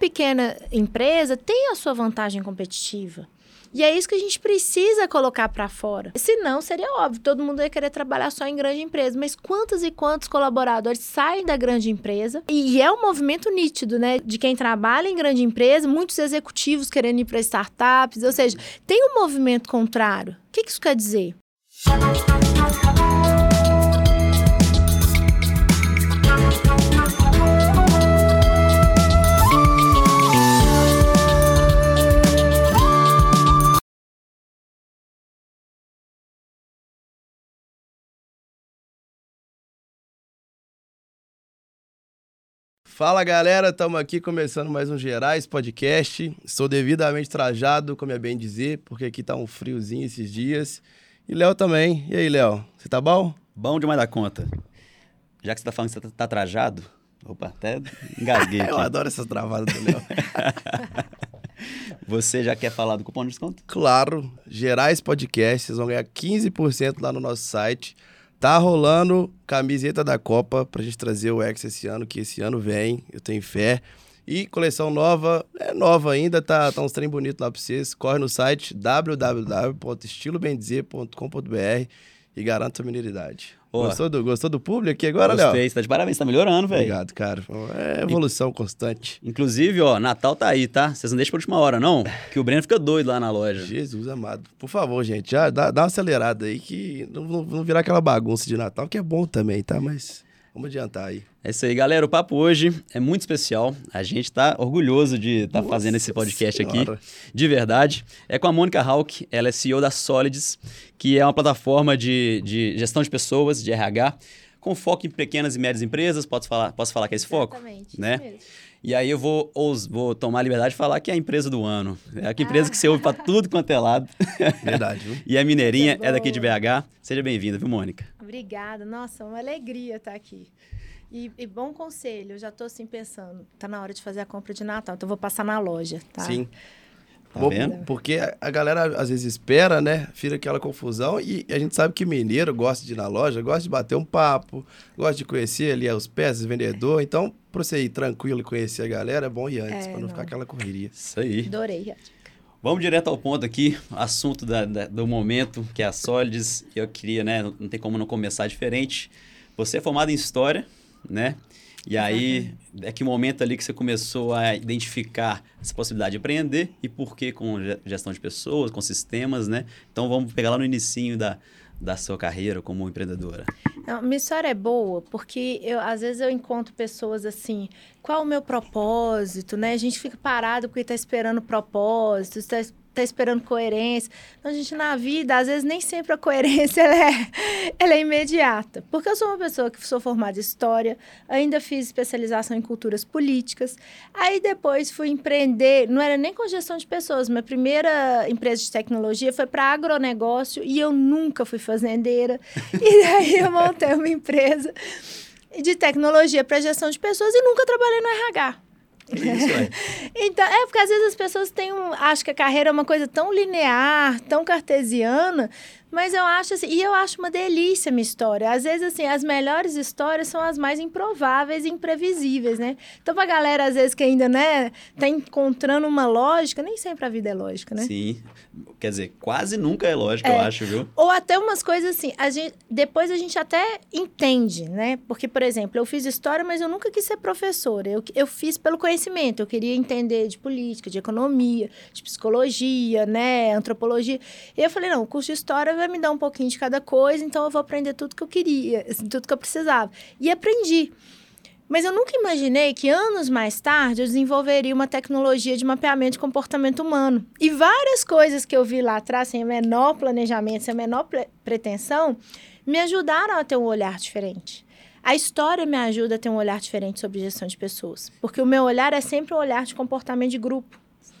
pequena empresa tem a sua vantagem competitiva. E é isso que a gente precisa colocar para fora. Senão, seria óbvio, todo mundo ia querer trabalhar só em grande empresa. Mas quantos e quantos colaboradores saem da grande empresa? E é um movimento nítido, né? De quem trabalha em grande empresa, muitos executivos querendo ir para startups. Ou seja, tem um movimento contrário. O que isso quer dizer? Fala galera, estamos aqui começando mais um Gerais Podcast. Estou devidamente trajado, como é bem dizer, porque aqui tá um friozinho esses dias. E Léo também. E aí, Léo, você tá bom? Bom demais da conta. Já que você tá falando que você tá, tá trajado, opa, até engasguei. Eu adoro essas travadas do Léo. você já quer falar do cupom de desconto? Claro, Gerais Podcast, vocês vão ganhar 15% lá no nosso site. Tá rolando camiseta da Copa pra gente trazer o X esse ano, que esse ano vem, eu tenho fé. E coleção nova, é nova ainda, tá, tá uns trem bonito lá pra vocês. Corre no site www.estilobendizer.com.br e garanta sua mineridade. Gostou, do, gostou do público aqui agora, Léo? Gostei, você tá de parabéns, tá melhorando, velho. Obrigado, cara. É evolução constante. Inclusive, ó, Natal tá aí, tá? Vocês não deixam por última hora, não, que o Breno fica doido lá na loja. Jesus amado. Por favor, gente, já dá, dá uma acelerada aí que não, não virar aquela bagunça de Natal, que é bom também, tá? Mas vamos adiantar aí. É isso aí, galera. O papo hoje é muito especial. A gente está orgulhoso de estar tá fazendo esse podcast senhora. aqui. De verdade. É com a Mônica Hawk, ela é CEO da Solids, que é uma plataforma de, de gestão de pessoas, de RH, com foco em pequenas e médias empresas. Posso falar, posso falar que é esse foco? Exatamente. Né? E aí eu vou, vou tomar a liberdade de falar que é a empresa do ano. É a empresa ah. que você ouve para tudo quanto é lado. Verdade, viu? e é mineirinha, é, é daqui de BH. Seja bem-vinda, viu, Mônica? Obrigada. Nossa, uma alegria estar aqui. E, e, bom conselho, eu já estou assim pensando, tá na hora de fazer a compra de Natal, então eu vou passar na loja, tá? Sim. Tá vendo? Porque a galera às vezes espera, né? Fica aquela confusão e a gente sabe que mineiro gosta de ir na loja, gosta de bater um papo, gosta de conhecer ali os peças, vendedor. Então, para você ir tranquilo e conhecer a galera, é bom ir antes, é, para não, não, ficar aquela correria. Isso aí. Adorei. Vamos direto ao ponto aqui, assunto da, da, do momento, que é a Solids. Eu queria, né? Não, não tem como não começar diferente. Você é formado em História, né? E aí, é que momento ali que você começou a identificar essa possibilidade de empreender e por que com gestão de pessoas, com sistemas, né? Então vamos pegar lá no inicinho da, da sua carreira como empreendedora. Não, minha história é boa, porque eu, às vezes eu encontro pessoas assim, qual o meu propósito, né? A gente fica parado porque está esperando propósito, está tá esperando coerência. Então, a gente, na vida, às vezes, nem sempre a coerência ela é, ela é imediata. Porque eu sou uma pessoa que sou formada em História, ainda fiz especialização em culturas políticas. Aí, depois, fui empreender, não era nem com gestão de pessoas, minha primeira empresa de tecnologia foi para agronegócio e eu nunca fui fazendeira. E daí, eu montei uma empresa de tecnologia para gestão de pessoas e nunca trabalhei no RH. Isso, é. então, é porque às vezes as pessoas têm um, acham que a carreira é uma coisa tão linear, tão cartesiana, mas eu acho assim, e eu acho uma delícia a minha história. Às vezes, assim, as melhores histórias são as mais improváveis e imprevisíveis, né? Então, pra galera, às vezes, que ainda, né, tá encontrando uma lógica, nem sempre a vida é lógica, né? Sim. Quer dizer, quase nunca é lógica, é. eu acho, viu? Ou até umas coisas assim, a gente, depois a gente até entende, né? Porque, por exemplo, eu fiz história, mas eu nunca quis ser professora. Eu, eu fiz pelo conhecimento. Eu queria entender de política, de economia, de psicologia, né, antropologia. E eu falei, não, o curso de história vai me dar um pouquinho de cada coisa, então eu vou aprender tudo que eu queria, assim, tudo que eu precisava. E aprendi. Mas eu nunca imaginei que anos mais tarde eu desenvolveria uma tecnologia de mapeamento de comportamento humano. E várias coisas que eu vi lá atrás, sem o menor planejamento, sem a menor pretensão, me ajudaram a ter um olhar diferente. A história me ajuda a ter um olhar diferente sobre gestão de pessoas. Porque o meu olhar é sempre um olhar de comportamento de grupo.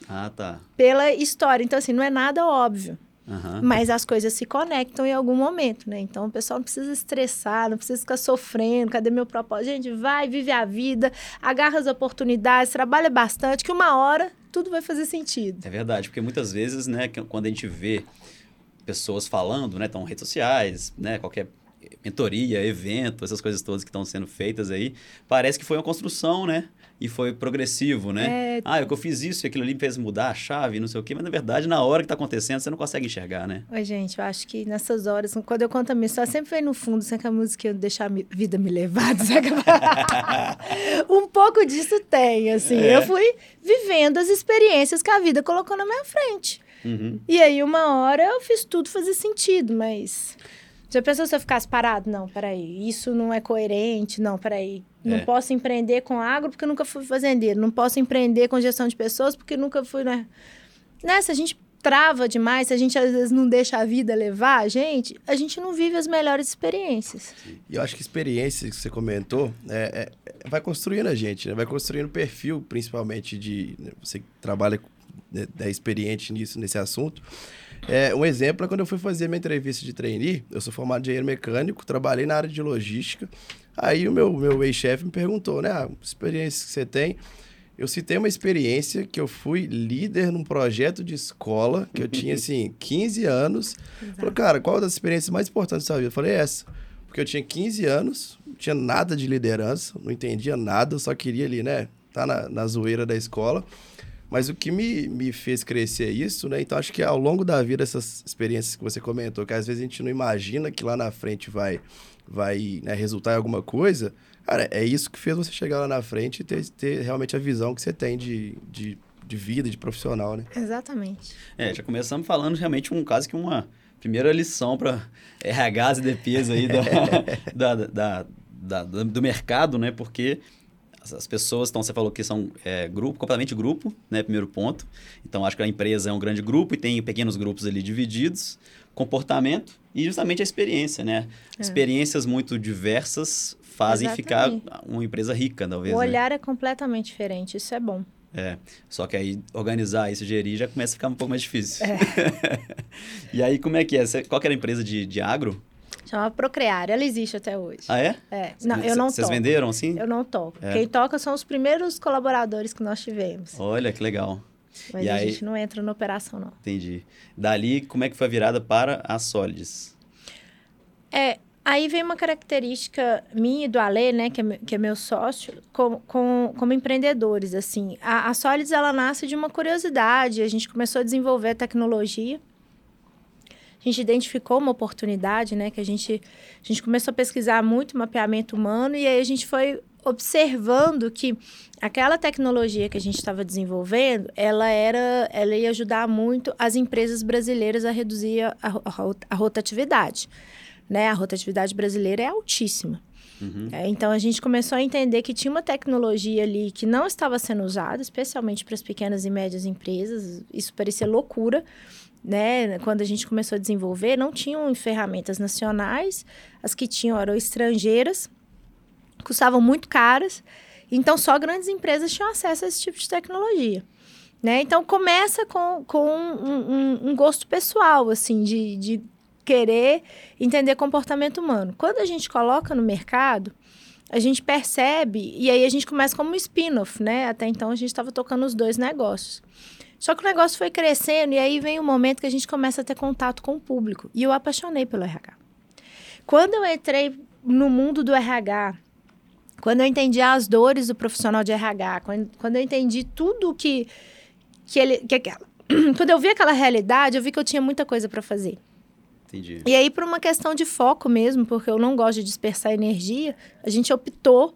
Ah, tá. Pela história. Então, assim, não é nada óbvio. Uhum. Mas as coisas se conectam em algum momento, né? Então o pessoal não precisa estressar, não precisa ficar sofrendo. Cadê meu propósito? Gente, vai, vive a vida, agarra as oportunidades, trabalha bastante, que uma hora tudo vai fazer sentido. É verdade, porque muitas vezes, né, quando a gente vê pessoas falando, né, estão redes sociais, né, qualquer mentoria, evento, essas coisas todas que estão sendo feitas aí, parece que foi uma construção, né? E foi progressivo, né? É... Ah, é que eu fiz isso e aquilo ali me fez mudar a chave, não sei o quê, mas na verdade, na hora que está acontecendo, você não consegue enxergar, né? Oi, gente, eu acho que nessas horas, quando eu conto a minha história, sempre vem no fundo, sabe que a música deixar a vida me levar, sabe? um pouco disso tem, assim. É. Eu fui vivendo as experiências que a vida colocou na minha frente. Uhum. E aí, uma hora, eu fiz tudo fazer sentido, mas já pensou se eu ficasse parado? Não, peraí, isso não é coerente, não, peraí. Não é. posso empreender com agro porque nunca fui fazendeiro. Não posso empreender com gestão de pessoas porque nunca fui, né? né? Se a gente trava demais, se a gente às vezes não deixa a vida levar a gente, a gente não vive as melhores experiências. E eu acho que experiência que você comentou é, é, vai construindo a gente, né? Vai construindo perfil, principalmente de né? você que trabalha né, é experiente nisso, nesse assunto. É, um exemplo é quando eu fui fazer minha entrevista de trainee, eu sou formado em engenheiro mecânico, trabalhei na área de logística. Aí o meu, meu ex-chefe me perguntou, né, a ah, experiência que você tem. Eu citei uma experiência que eu fui líder num projeto de escola, que eu tinha, assim, 15 anas. Falou, cara, qual das experiências mais importantes da sua vida? Eu falei, essa. Porque eu tinha 15 anos, não tinha nada de liderança, não entendia nada, só queria ali, né, tá na, na zoeira da escola. Mas o que me, me fez crescer é isso, né? Então, acho que ao longo da vida, essas experiências que você comentou, que às vezes a gente não imagina que lá na frente vai, vai né, resultar em alguma coisa, cara, é isso que fez você chegar lá na frente e ter, ter realmente a visão que você tem de, de, de vida, de profissional, né? Exatamente. É, já começamos falando realmente um caso que uma primeira lição para RHs e DPs aí da, da, da, da, do mercado, né? Porque as pessoas, então você falou que são é, grupo, completamente grupo, né? Primeiro ponto. Então acho que a empresa é um grande grupo e tem pequenos grupos ali divididos. Comportamento e justamente a experiência, né? É. Experiências muito diversas fazem Exatamente. ficar uma empresa rica, talvez. O né? olhar né? é completamente diferente, isso é bom. É, só que aí organizar isso, gerir, já começa a ficar um pouco mais difícil. É. e aí, como é que é? Qual que era a empresa de, de agro? Chama Procrear, ela existe até hoje. Ah, é? É. Não, eu não Vocês venderam, assim? Eu não toco. É. Quem toca são os primeiros colaboradores que nós tivemos. Olha, que legal. Mas e a aí... gente não entra na operação, não. Entendi. Dali, como é que foi a virada para a Solids? É, aí vem uma característica minha e do Ale, né, que é, que é meu sócio, com, com, como empreendedores, assim. A, a Solids, ela nasce de uma curiosidade, a gente começou a desenvolver tecnologia a gente identificou uma oportunidade, né? Que a gente, a gente começou a pesquisar muito mapeamento humano e aí a gente foi observando que aquela tecnologia que a gente estava desenvolvendo, ela era, ela ia ajudar muito as empresas brasileiras a reduzir a, a, a rotatividade, né? A rotatividade brasileira é altíssima. Uhum. É, então a gente começou a entender que tinha uma tecnologia ali que não estava sendo usada, especialmente para as pequenas e médias empresas. Isso parecia loucura né, quando a gente começou a desenvolver, não tinham ferramentas nacionais, as que tinham eram estrangeiras, custavam muito caras, então só grandes empresas tinham acesso a esse tipo de tecnologia. Né? Então começa com, com um, um, um gosto pessoal, assim, de, de querer entender comportamento humano. Quando a gente coloca no mercado, a gente percebe, e aí a gente começa como um spin-off, né? Até então a gente estava tocando os dois negócios. Só que o negócio foi crescendo e aí vem o um momento que a gente começa a ter contato com o público. E eu apaixonei pelo RH. Quando eu entrei no mundo do RH, quando eu entendi as dores do profissional de RH, quando, quando eu entendi tudo que, que ele. Que aquela, quando eu vi aquela realidade, eu vi que eu tinha muita coisa para fazer. Entendi. E aí, por uma questão de foco mesmo, porque eu não gosto de dispersar energia, a gente optou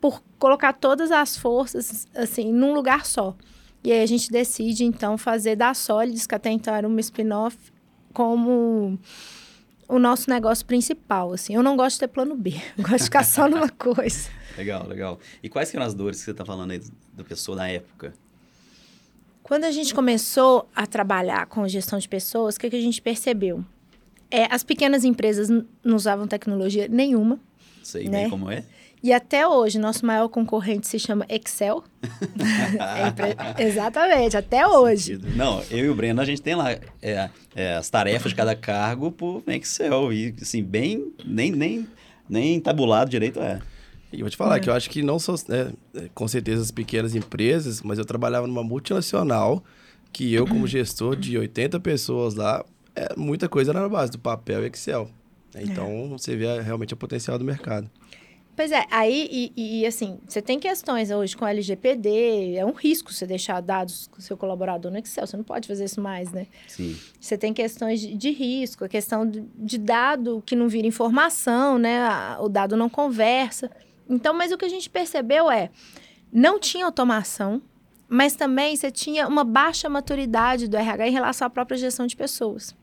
por colocar todas as forças, assim, num lugar só. E aí a gente decide, então, fazer da Solids, que até então era uma spin-off, como o nosso negócio principal, assim. Eu não gosto de ter plano B, eu gosto de ficar só numa coisa. Legal, legal. E quais eram as dores que você está falando aí da pessoa na época? Quando a gente começou a trabalhar com gestão de pessoas, o que, que a gente percebeu? É, as pequenas empresas não usavam tecnologia nenhuma. Sei né? bem como é. E até hoje, nosso maior concorrente se chama Excel. é, exatamente, até hoje. Não, eu e o Breno, a gente tem lá é, é, as tarefas de cada cargo por Excel. E, assim, bem, nem, nem, nem tabulado direito é. E vou te falar é. que eu acho que não são, né, com certeza, as pequenas empresas, mas eu trabalhava numa multinacional que eu, como gestor de 80 pessoas lá, é, muita coisa era na base do papel e Excel. Então, você vê realmente o potencial do mercado. Pois é, aí, e, e, assim, você tem questões hoje com LGPD, é um risco você deixar dados com seu colaborador no Excel, você não pode fazer isso mais, né? Sim. Você tem questões de, de risco, a questão de, de, dado que não vira informação, né? O dado não conversa. Então, mas o que a gente percebeu é, não tinha automação, mas também você tinha uma baixa maturidade do RH em relação à própria gestão de pessoas.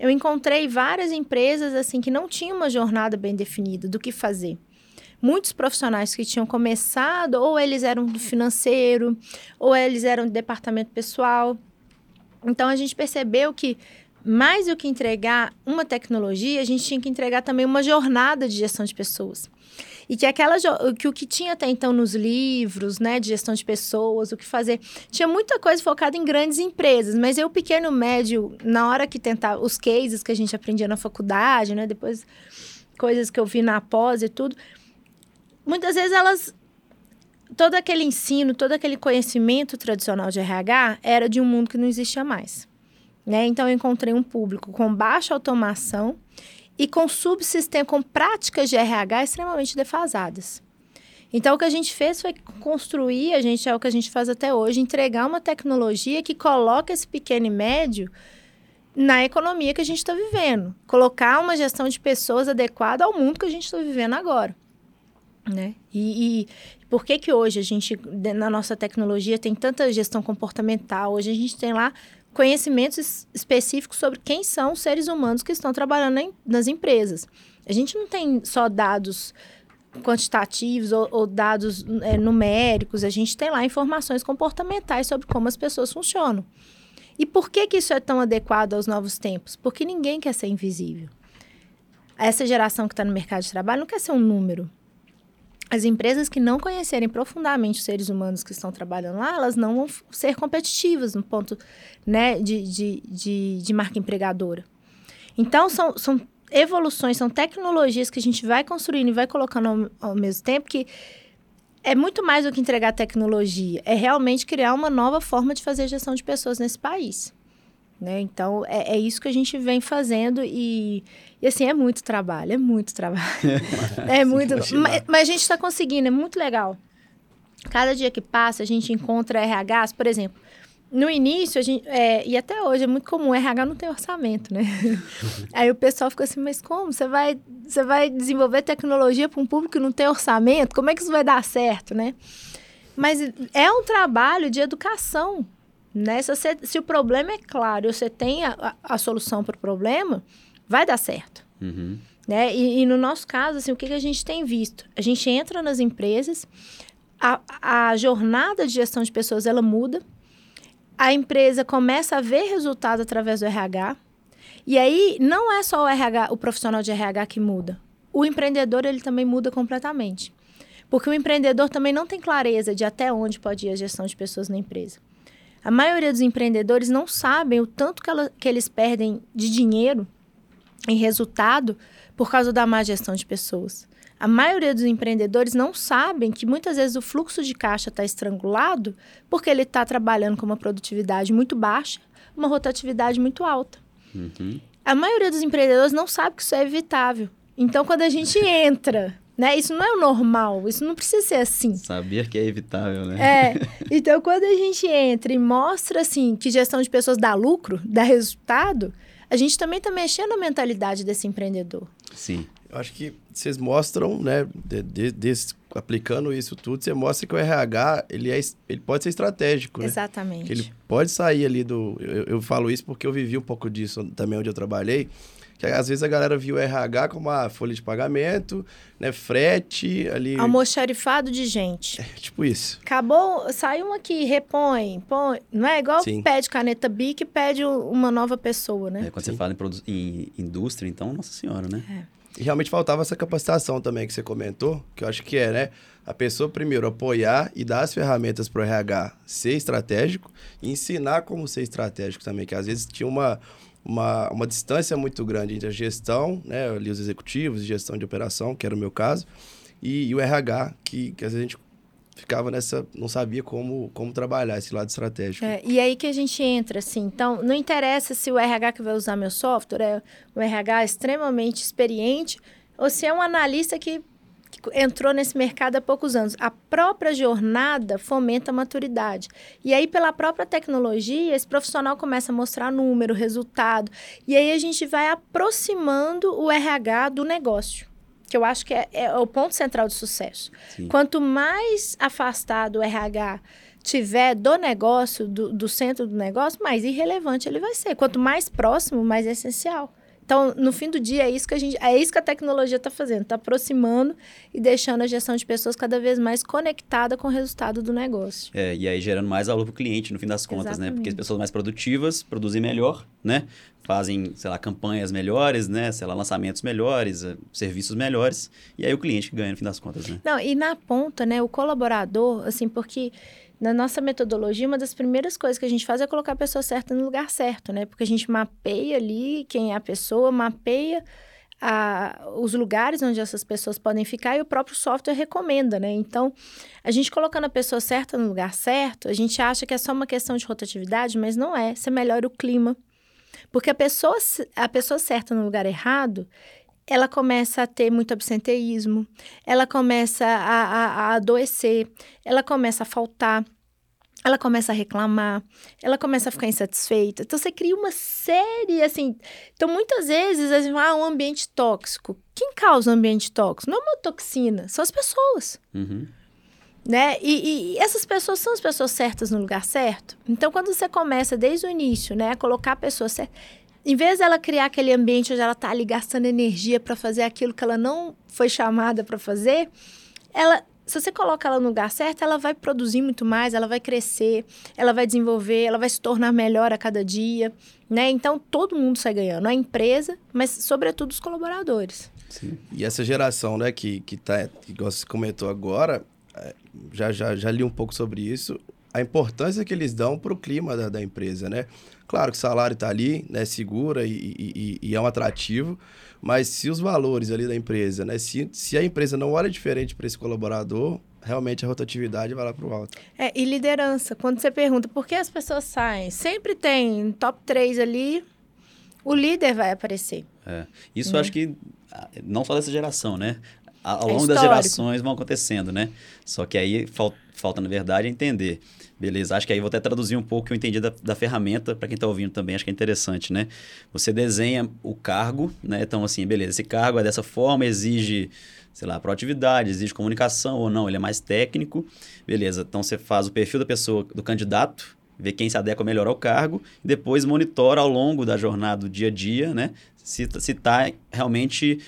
Eu encontrei várias empresas assim que não tinham uma jornada bem definida do que fazer muitos profissionais que tinham começado, ou eles eram do financeiro, ou eles eram do departamento pessoal. Então a gente percebeu que mais do que entregar uma tecnologia, a gente tinha que entregar também uma jornada de gestão de pessoas. E que aquela que o que tinha até então nos livros, né, de gestão de pessoas, o que fazer, tinha muita coisa focada em grandes empresas, mas eu pequeno médio, na hora que tentar os cases que a gente aprendia na faculdade, né, depois coisas que eu vi na pós e tudo, muitas vezes elas todo aquele ensino, todo aquele conhecimento tradicional de RH era de um mundo que não existia mais. Né? Então, eu encontrei um público com baixa automação e com subsistema, com práticas de RH extremamente defasadas. Então, o que a gente fez foi construir, a gente é o que a gente faz até hoje, entregar uma tecnologia que coloca esse pequeno e médio na economia que a gente está vivendo. Colocar uma gestão de pessoas adequada ao mundo que a gente está vivendo agora. Né? E, e, por que que hoje a gente, na nossa tecnologia, tem tanta gestão comportamental? Hoje a gente tem lá conhecimentos específicos sobre quem são os seres humanos que estão trabalhando em, nas empresas. A gente não tem só dados quantitativos ou, ou dados é, numéricos, a gente tem lá informações comportamentais sobre como as pessoas funcionam. E por que, que isso é tão adequado aos novos tempos? Porque ninguém quer ser invisível. Essa geração que está no mercado de trabalho não quer ser um número as empresas que não conhecerem profundamente os seres humanos que estão trabalhando lá, elas não vão ser competitivas no ponto né, de, de, de, de marca empregadora. Então, são, são evoluções, são tecnologias que a gente vai construindo e vai colocando ao, ao mesmo tempo que é muito mais do que entregar tecnologia, é realmente criar uma nova forma de fazer gestão de pessoas nesse país. Né? Então, é, é, isso que a gente vem fazendo e, e, assim, é muito trabalho, é muito trabalho. é muito... Mas, mas, a gente está conseguindo, é muito legal. Cada dia que passa, a gente encontra RHs, por exemplo, no início, a gente, é, e até hoje, é muito comum, RH não tem orçamento, né? Aí o pessoal fica assim, mas como? Você vai, você vai desenvolver tecnologia para um público que não tem orçamento? Como é que isso vai dar certo, né? Mas é um trabalho de educação, né? Se, se o problema é claro e você tem a, a, a solução para o problema, vai dar certo. Uhum. Né? E, e, no nosso caso, assim, o que, que a gente tem visto? A gente entra nas empresas, a, a jornada de gestão de pessoas ela muda, a empresa começa a ver resultado através do RH, e aí não é só o RH, o profissional de RH que muda. O empreendedor ele também muda completamente. Porque o empreendedor também não tem clareza de até onde pode ir a gestão de pessoas na empresa. A maioria dos empreendedores não sabem o tanto que, ela, que eles perdem de dinheiro em resultado por causa da má gestão de pessoas. A maioria dos empreendedores não sabem que muitas vezes o fluxo de caixa está estrangulado porque ele está trabalhando com uma produtividade muito baixa, uma rotatividade muito alta. Uhum. A maioria dos empreendedores não sabe que isso é evitável. Então, quando a gente entra né? Isso não é o normal, isso não precisa ser assim. Saber que é evitável, né? É. Então, quando a gente entra e mostra, assim, que gestão de pessoas dá lucro, dá resultado, a gente também está mexendo na mentalidade desse empreendedor. Sim. Eu acho que vocês mostram, né, de, de, de, aplicando isso tudo, você mostra que o RH, ele, é, ele pode ser estratégico, né? Exatamente. Que ele pode sair ali do... Eu, eu falo isso porque eu vivi um pouco disso também onde eu trabalhei, que às vezes a galera viu o RH como a folha de pagamento, né? Frete ali. Almoxarifado de gente. É, tipo isso. Acabou, sai um aqui, repõe, põe. Não é igual Sim. pede caneta BIC e pede uma nova pessoa, né? É, quando Sim. você fala em, em, indústria, então, nossa senhora, né? É. E realmente faltava essa capacitação também que você comentou, que eu acho que é, né? A pessoa primeiro apoiar e dar as ferramentas para o RH ser estratégico e ensinar como ser estratégico também, que às vezes tinha uma uma, uma distância muito grande entre a gestão, né, ali os executivos, gestão de operação, que era o meu caso, e, e o RH, que, que às vezes a gente ficava nessa, não sabia como, como trabalhar esse lado estratégico. É, e aí que a gente entra, assim, então, não interessa se o RH que vai usar meu software é o RH extremamente experiente ou se é um analista que, entrou nesse mercado há poucos anos. A própria jornada fomenta a maturidade. E aí, pela própria tecnologia, esse profissional começa a mostrar número, resultado. E aí a gente vai aproximando o RH do negócio. Que eu acho que é, é o ponto central do sucesso. Sim. Quanto mais afastado o RH tiver do negócio, do, do centro do negócio, mais irrelevante ele vai ser. Quanto mais próximo, mais essencial. Então, no fim do dia, é isso que a gente, é isso que a tecnologia está fazendo, está aproximando e deixando a gestão de pessoas cada vez mais conectada com o resultado do negócio. É, e aí gerando mais valor para o cliente, no fim das contas, Exatamente. né? Porque as pessoas mais produtivas produzem melhor, né? Fazem, sei lá, campanhas melhores, né? Sei lá, lançamentos melhores, eh, serviços melhores. E aí o cliente ganha, no fim das contas, né? Não, e na ponta, né? O colaborador, assim, porque na nossa metodologia, uma das primeiras coisas que a gente faz é colocar a pessoa certa no lugar certo, né? Porque a gente mapeia ali quem é a pessoa, mapeia a, os lugares onde essas pessoas podem ficar e o próprio software recomenda, né? Então, a gente colocando a pessoa certa no lugar certo, a gente acha que é só uma questão de rotatividade, mas não é. Você melhora o clima. Porque a pessoa, a pessoa certa no lugar errado, ela começa a ter muito absenteísmo, ela começa a, a, a adoecer, ela começa a faltar, ela começa a reclamar, ela começa a ficar insatisfeita. Então, você cria uma série, assim... Então, muitas vezes, a gente fala, ah, um ambiente tóxico. Quem causa um ambiente tóxico? Não é uma toxina, são as pessoas. Uhum. Né? E, e, essas pessoas são as pessoas certas no lugar certo. Então, quando você começa desde o início, né, a colocar a pessoa certa em vez dela criar aquele ambiente onde ela está ali gastando energia para fazer aquilo que ela não foi chamada para fazer, ela, se você coloca ela no lugar certo, ela vai produzir muito mais, ela vai crescer, ela vai desenvolver, ela vai se tornar melhor a cada dia, né? Então todo mundo sai ganhando, a empresa, mas sobretudo os colaboradores. Sim. E essa geração, né, que que tá, igual você comentou agora, é, já já já li um pouco sobre isso, a importância que eles dão para o clima da, da empresa, né? Claro que o salário está ali, né, segura e, e, e, é um atrativo, mas se os valores ali da empresa, né, se, se a empresa não olha diferente para esse colaborador, realmente a rotatividade vai lá para o alto. É, e liderança. Quando você pergunta por que as pessoas saem, sempre tem top 3 ali, o líder vai aparecer. É. Isso né? eu acho que ah, não só dessa geração, né? Ao é longo das gerações vão acontecendo, né? Só que aí falta, falta na verdade, entender Beleza, acho que aí vou até traduzir um pouco o que eu entendi da, da ferramenta para quem está ouvindo também, acho que é interessante, né? Você desenha o cargo, né? Então, assim, beleza, esse cargo é dessa forma, exige, sei lá, proatividade, exige comunicação ou não, ele é mais técnico, beleza. Então, você faz o perfil da pessoa, do candidato, vê quem se adequa melhor ao cargo, e depois monitora ao longo da jornada, do dia a dia, né? Se está realmente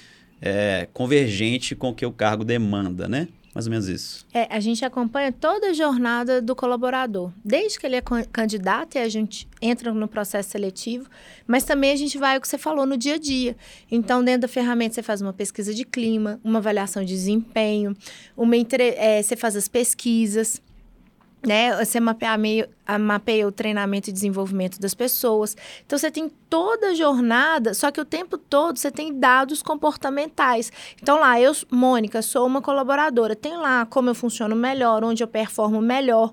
é, convergente com o que o cargo demanda, né? Mais ou menos isso. É, a gente acompanha toda a jornada do colaborador, desde que ele é candidato e a gente entra no processo seletivo, mas também a gente vai o que você falou no dia a dia. Então, dentro da ferramenta, você faz uma pesquisa de clima, uma avaliação de desempenho, uma entre... é, você faz as pesquisas né? Você mapeia, meio, mapeia o treinamento e desenvolvimento das pessoas. Então, você tem toda a jornada, só que o tempo todo você tem dados comportamentais. Então, lá, eu, Mônica, sou uma colaboradora. Tem lá como eu funciono melhor, onde eu performo melhor,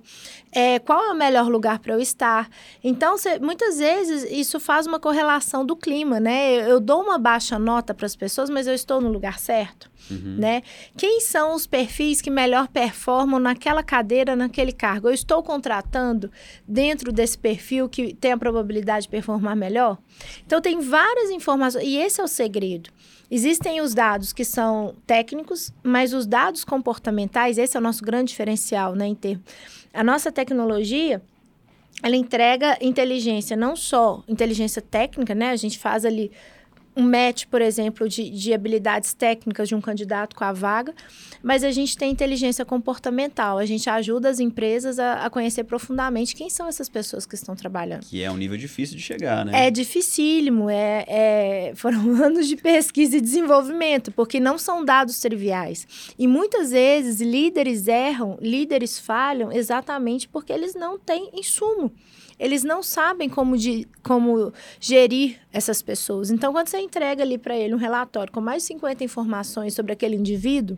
é, qual é o melhor lugar para eu estar. Então, você, muitas vezes, isso faz uma correlação do clima, né? Eu, eu dou uma baixa nota para as pessoas, mas eu estou no lugar certo. Uhum. Né? Quem são os perfis que melhor performam naquela cadeira, naquele cargo? Eu estou contratando dentro desse perfil que tem a probabilidade de performar melhor? Então, tem várias informações, e esse é o segredo. Existem os dados que são técnicos, mas os dados comportamentais, esse é o nosso grande diferencial, né? Em. A nossa tecnologia, ela entrega inteligência, não só inteligência técnica, né? A gente faz ali um match, por exemplo, de, de habilidades técnicas de um candidato com a vaga, mas a gente tem inteligência comportamental. A gente ajuda as empresas a, a, conhecer profundamente quem são essas pessoas que estão trabalhando. Que é um nível difícil de chegar, né? É dificílimo. É, é, foram anos de pesquisa e desenvolvimento, porque não são dados triviais. E muitas vezes líderes erram, líderes falham exatamente porque eles não têm insumo eles não sabem como, de, como gerir essas pessoas. Então, quando você entrega ali para ele um relatório com mais de 50 informações sobre aquele indivíduo,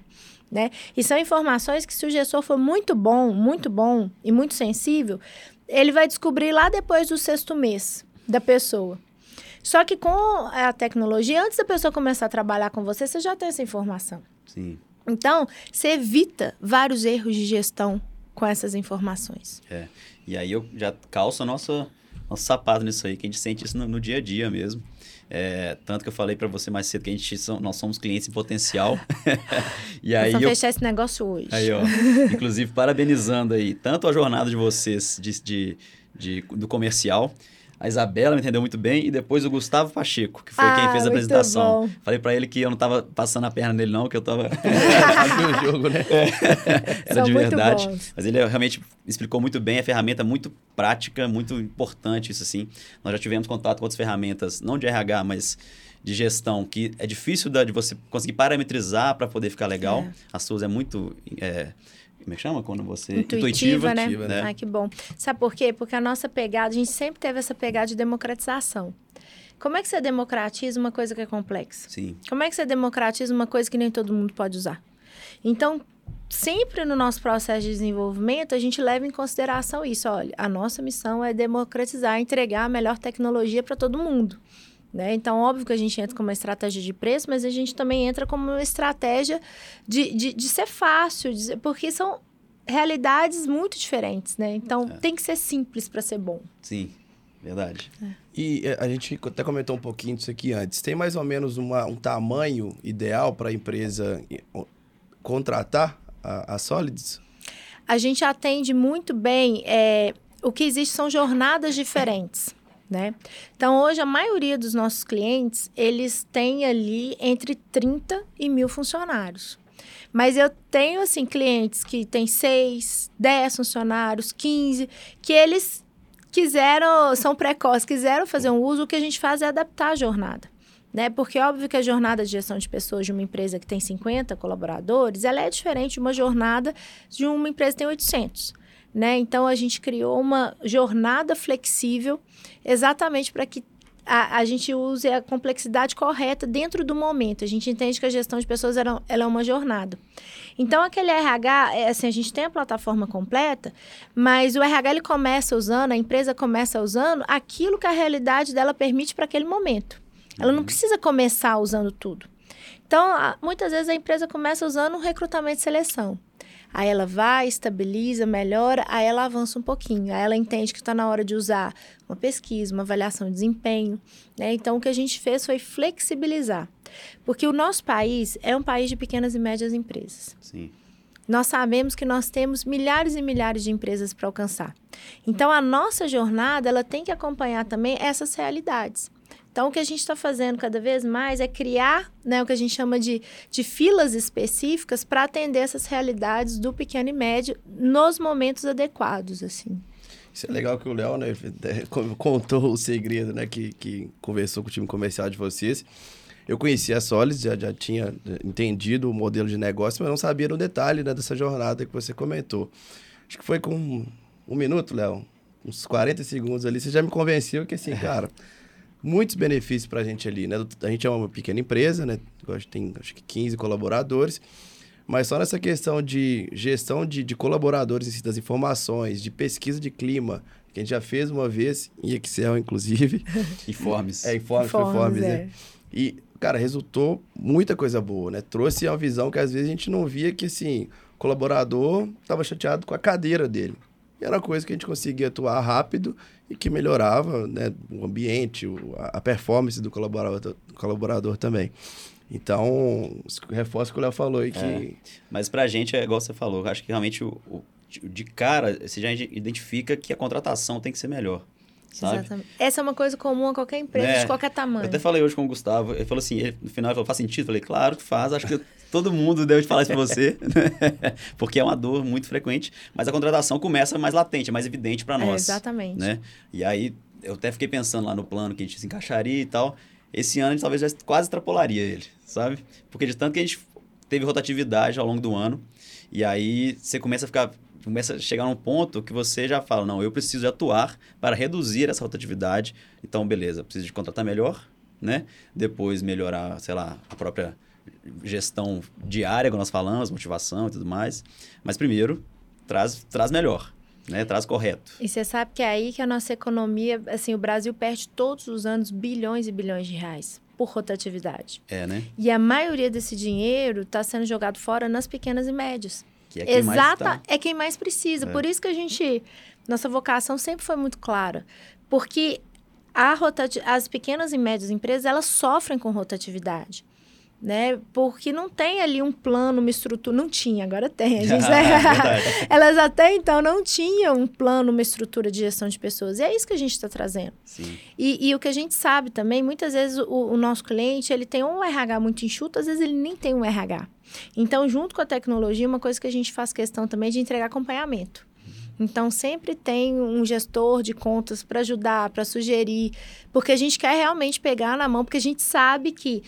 né? E são informações que, se o gestor for muito bom, muito bom e muito sensível, ele vai descobrir lá depois do sexto mês da pessoa. Só que com a tecnologia, antes da pessoa começar a trabalhar com você, você já tem essa informação. Sim. Então, você evita vários erros de gestão com essas informações. É. E aí eu já calço a nossa, nosso sapato nisso aí, que a gente sente isso no, no dia a dia mesmo. É, tanto que eu falei para você mais cedo que a gente são, nós somos clientes em potencial. e aí eu, fechar esse negócio hoje. Aí, ó, inclusive parabenizando aí tanto a jornada de vocês de, de, de do comercial, a Isabela me entendeu muito bem e depois o Gustavo Pacheco, que foi ah, quem fez a apresentação. Bom. Falei para ele que eu não tava passando a perna nele não, que eu tava o jogo, né? É. Era São de verdade. Mas ele realmente explicou muito bem, a ferramenta muito prática, muito importante isso assim. Nós já tivemos contato com outras ferramentas, não de RH, mas de gestão, que é difícil de você conseguir parametrizar para poder ficar legal. É. A SUS é muito é, como é que chama? Quando você. Intuitiva, intuitiva né? né? Ah, que bom. Sabe por quê? Porque a nossa pegada, a gente sempre teve essa pegada de democratização. Como é que você democratiza uma coisa que é complexa? Sim. Como é que você democratiza uma coisa que nem todo mundo pode usar? Então, sempre no nosso processo de desenvolvimento, a gente leva em consideração isso. Olha, a nossa missão é democratizar, entregar a melhor tecnologia para todo mundo. Né? Então, óbvio que a gente entra com uma estratégia de preço, mas a gente também entra como uma estratégia de, de, de ser fácil, de, porque são realidades muito diferentes, né? Então, é. tem que ser simples para ser bom. Sim, verdade. É. E é, a gente até comentou um pouquinho disso aqui antes. Tem mais ou menos uma, um tamanho ideal para a empresa contratar a, a Solids? A gente atende muito bem. É, o que existe são jornadas diferentes né? Então, hoje, a maioria dos nossos clientes, eles têm ali entre 30 e mil funcionários. Mas eu tenho, assim, clientes que têm 6, 10 funcionários, 15, que eles quiseram, são precoces, quiseram fazer um uso, o que a gente faz é adaptar a jornada. Né? Porque óbvio que a jornada de gestão de pessoas de uma empresa que tem 50 colaboradores, ela é diferente de uma jornada de uma empresa que tem 800. Né? Então, a gente criou uma jornada flexível exatamente para que a, a, gente use a complexidade correta dentro do momento. A gente entende que a gestão de pessoas ela, ela é uma jornada. Então, aquele RH, é, assim, a gente tem a plataforma completa, mas o RH ele começa usando, a empresa começa usando aquilo que a realidade dela permite para aquele momento. Ela não uhum. precisa começar usando tudo. Então, muitas vezes a empresa começa usando recrutamento e seleção. Aí ela vai, estabiliza, melhora, aí ela avança um pouquinho. Aí ela entende que está na hora de usar uma pesquisa, uma avaliação de desempenho. Né? Então, o que a gente fez foi flexibilizar. Porque o nosso país é um país de pequenas e médias empresas. Sim. Nós sabemos que nós temos milhares e milhares de empresas para alcançar. Então, a nossa jornada ela tem que acompanhar também essas realidades. Então, o que a gente está fazendo cada vez mais é criar né, o que a gente chama de, de filas específicas para atender essas realidades do pequeno e médio nos momentos adequados, assim. Isso é legal que o Léo né, contou o segredo, né, que, que conversou com o time comercial de vocês. Eu conhecia a Solis, já, já tinha entendido o modelo de negócio, mas não sabia no detalhe né, dessa jornada que você comentou. Acho que foi com um minuto, Léo, uns 40 segundos ali, você já me convenceu que assim, cara muitos benefícios para a gente ali, né? A gente é uma pequena empresa, né? Tem acho que 15 colaboradores, mas só nessa questão de gestão de, de colaboradores si, das informações, de pesquisa de clima, que a gente já fez uma vez em Excel, inclusive. Informes. É, informes, informes, informes é. né? E, cara, resultou muita coisa boa, né? Trouxe uma visão que às vezes a gente não via que, assim, o colaborador estava chateado com a cadeira dele. E era uma coisa que a gente conseguia atuar rápido e que melhorava né, o ambiente, a performance do colaborador, do colaborador também. Então, reforço o que o Léo falou aí que... É, mas para a gente, é igual você falou, acho que realmente o, o, de cara, você já identifica que a contratação tem que ser melhor. Sabe? Exatamente. Essa é uma coisa comum a qualquer empresa, é, de qualquer tamanho. Eu até falei hoje com o Gustavo, ele falou assim, ele, no final ele falou, faz sentido? Eu falei, claro que faz, acho que todo mundo deve falar isso para você, porque é uma dor muito frequente, mas a contratação começa mais latente, é mais evidente para é, nós. É, exatamente. Né? E aí, eu até fiquei pensando lá no plano que a gente se encaixaria e tal, esse ano a gente talvez já quase extrapolaria ele, sabe? Porque de tanto que a gente teve rotatividade ao longo do ano, e aí você começa a ficar começa a chegar num ponto que você já fala, não, eu preciso atuar para reduzir essa rotatividade. Então, beleza, preciso de contratar melhor, né? Depois melhorar, sei lá, a própria gestão diária, como nós falamos, motivação e tudo mais. Mas primeiro, traz, traz melhor. Né, traz correto. E você sabe que é aí que a nossa economia, assim, o Brasil perde todos os anos bilhões e bilhões de reais. por rotatividade. É, né? E a maioria desse dinheiro está sendo jogado fora nas pequenas e médias. Que é quem mais Exata, tá. é quem mais precisa. É. Por isso que a gente, nossa vocação sempre foi muito clara, porque a rotati as pequenas e médias empresas elas sofrem com rotatividade. Né? Porque não tem ali um plano, uma estrutura. Não tinha, agora tem. Gente, Verdade. elas até então não tinham um plano, uma estrutura de gestão de pessoas. E é isso que a gente está trazendo. E, e o que a gente sabe também, muitas vezes o, o nosso cliente ele tem um RH muito enxuto, às vezes ele nem tem um RH. Então, junto com a tecnologia, uma coisa que a gente faz questão também é de entregar acompanhamento. Então, sempre tem um gestor de contas para ajudar, para sugerir, porque a gente quer realmente pegar na mão, porque a gente sabe que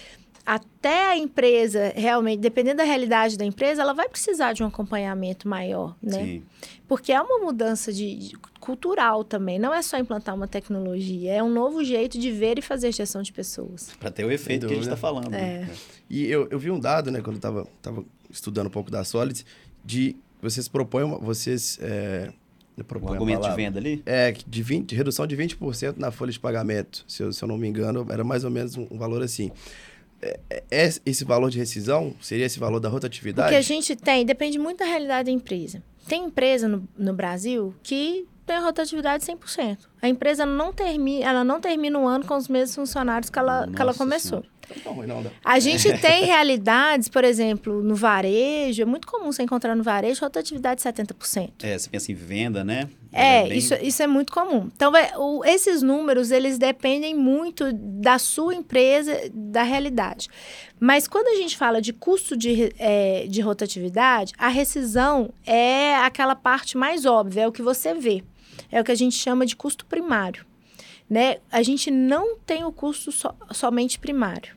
até a empresa, realmente, dependendo da realidade da empresa, ela vai precisar de um acompanhamento maior, né? Sim. Porque é uma mudança de, de cultural também, não é só implantar uma tecnologia, é um novo jeito de ver e fazer gestão de pessoas. Para ter o efeito que a gente está falando. É. né? E eu, eu vi um dado, né, quando eu tava, tava estudando um pouco da Solids, de vocês propõem, uma- vocês é, O propõem a argumento de palavra- venda ali? É, de, 20, de redução de 20% na folha de pagamento. Se eu, se eu não me engano, era mais ou menos um, um valor assim. É, é- é esse valor de rescisão? Seria esse valor da O rotatividade? que a gente tem depende muito da realidade da empresa. Tem empresa no, no Brasil que tem a rotatividade 100%. A empresa não termina, ela não termina o ano com os mesmos funcionários que ela, que ela começou. Não, não, não. A gente tem realidades, por exemplo, no varejo, é muito comum você encontrar no varejo rotatividade de 70%. É, você pensa em venda, né? É, bem- isso, isso é muito comum. Então, vai- o- esses números, eles dependem muito da sua empresa, da realidade. Mas quando a gente fala de custo de, é, de rotatividade, a rescisão é aquela parte mais óbvia, é o que você vê. É o que a gente chama de custo primário. Né? A gente não tem o custo so- somente primário.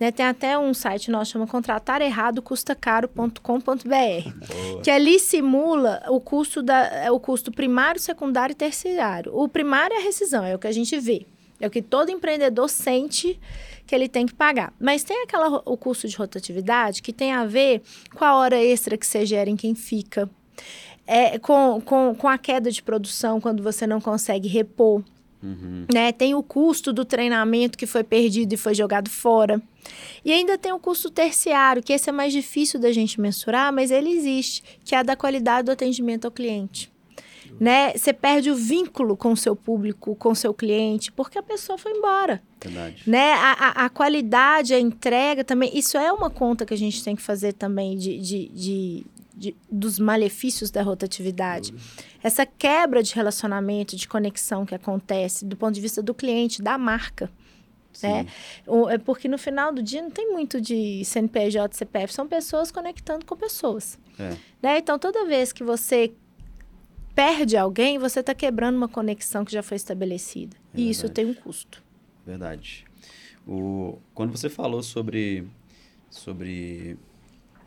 Né? Tem até um site nosso chama contratarerradocustacaro.com.br Boa. que ali simula o custo, da, é o custo primário, secundário e terciário. O primário é a rescisão, é o que a gente vê. É o que todo empreendedor sente que ele tem que pagar. Mas tem aquela, o custo de rotatividade que tem a ver com a hora extra que você gera em quem fica, é, com, com, com a queda de produção quando você não consegue repor. Uhum. Né? Tem o custo do treinamento que foi perdido e foi jogado fora. E ainda tem o custo terciário, que esse é mais difícil da gente mensurar, mas ele existe, que é a da qualidade do atendimento ao cliente. Né? Você perde o vínculo com o seu público, com o seu cliente, porque a pessoa foi embora. Verdade. Né? A, a, a qualidade, a entrega também, isso é uma conta que a gente tem que fazer também de, de, de, de- dos malefícios da rotatividade. Essa quebra de relacionamento, de conexão que acontece do ponto de vista do cliente, da marca. Sim. né? É porque no final do dia não tem muito de CNPJ, CPF, são pessoas conectando com pessoas. É. Né? Então, toda vez que você perde alguém, você está quebrando uma conexão que já foi estabelecida. É e isso verdade. tem um custo. Verdade. O, quando você falou sobre, sobre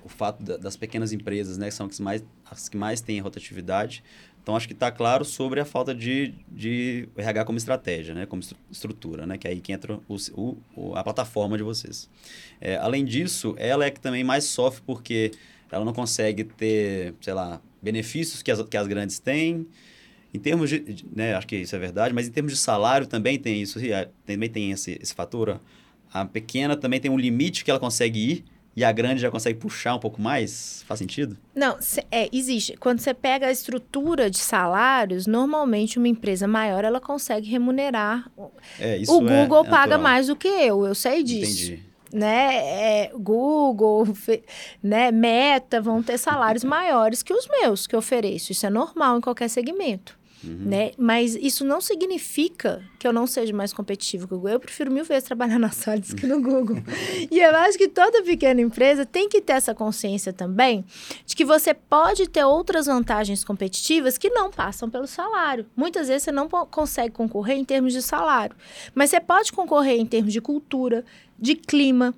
o fato da- das pequenas empresas, né, que são as que mais, as que mais têm rotatividade, então acho que está claro sobre a falta de, de RH como estratégia, né, como estru- estrutura, né, que é aí que entra o, o- a plataforma de vocês. É, além disso, ela é que também mais sofre porque ela não consegue ter, sei lá, benefícios que as, que as grandes têm, em termos de, né, acho que isso é verdade, mas em termos de salário também tem isso, também tem esse, esse fator. A pequena também tem um limite que ela consegue ir e a grande já consegue puxar um pouco mais. Faz sentido? Não, é, existe. Quando você pega a estrutura de salários, normalmente uma empresa maior ela consegue remunerar. É, isso o é- Google é paga mais do que eu, eu sei disso. Entendi. Né? É, Google, né? Meta vão ter salários maiores que os meus que eu ofereço. Isso é normal em qualquer segmento. Uhum. Né? Mas isso não significa que eu não seja mais competitivo que o Google. Eu prefiro mil vezes trabalhar na Solids que no Google. e eu acho que toda pequena empresa tem que ter essa consciência também de que você pode ter outras vantagens competitivas que não passam pelo salário. Muitas vezes você não consegue concorrer em termos de salário, mas você pode concorrer em termos de cultura, de clima.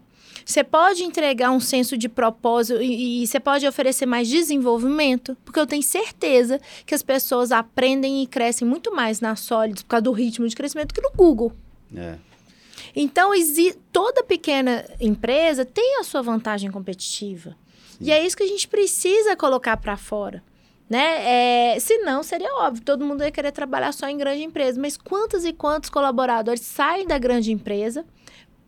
Você pode entregar um senso de propósito e, e você pode oferecer mais desenvolvimento, porque eu tenho certeza que as pessoas aprendem e crescem muito mais na Solids por causa do ritmo de crescimento que no Google. É. Então, toda pequena empresa tem a sua vantagem competitiva. E é isso que a gente precisa colocar para fora. Né? É, se não, seria óbvio, todo mundo ia querer trabalhar só em grande empresa. Mas quantos e quantos colaboradores saem da grande empresa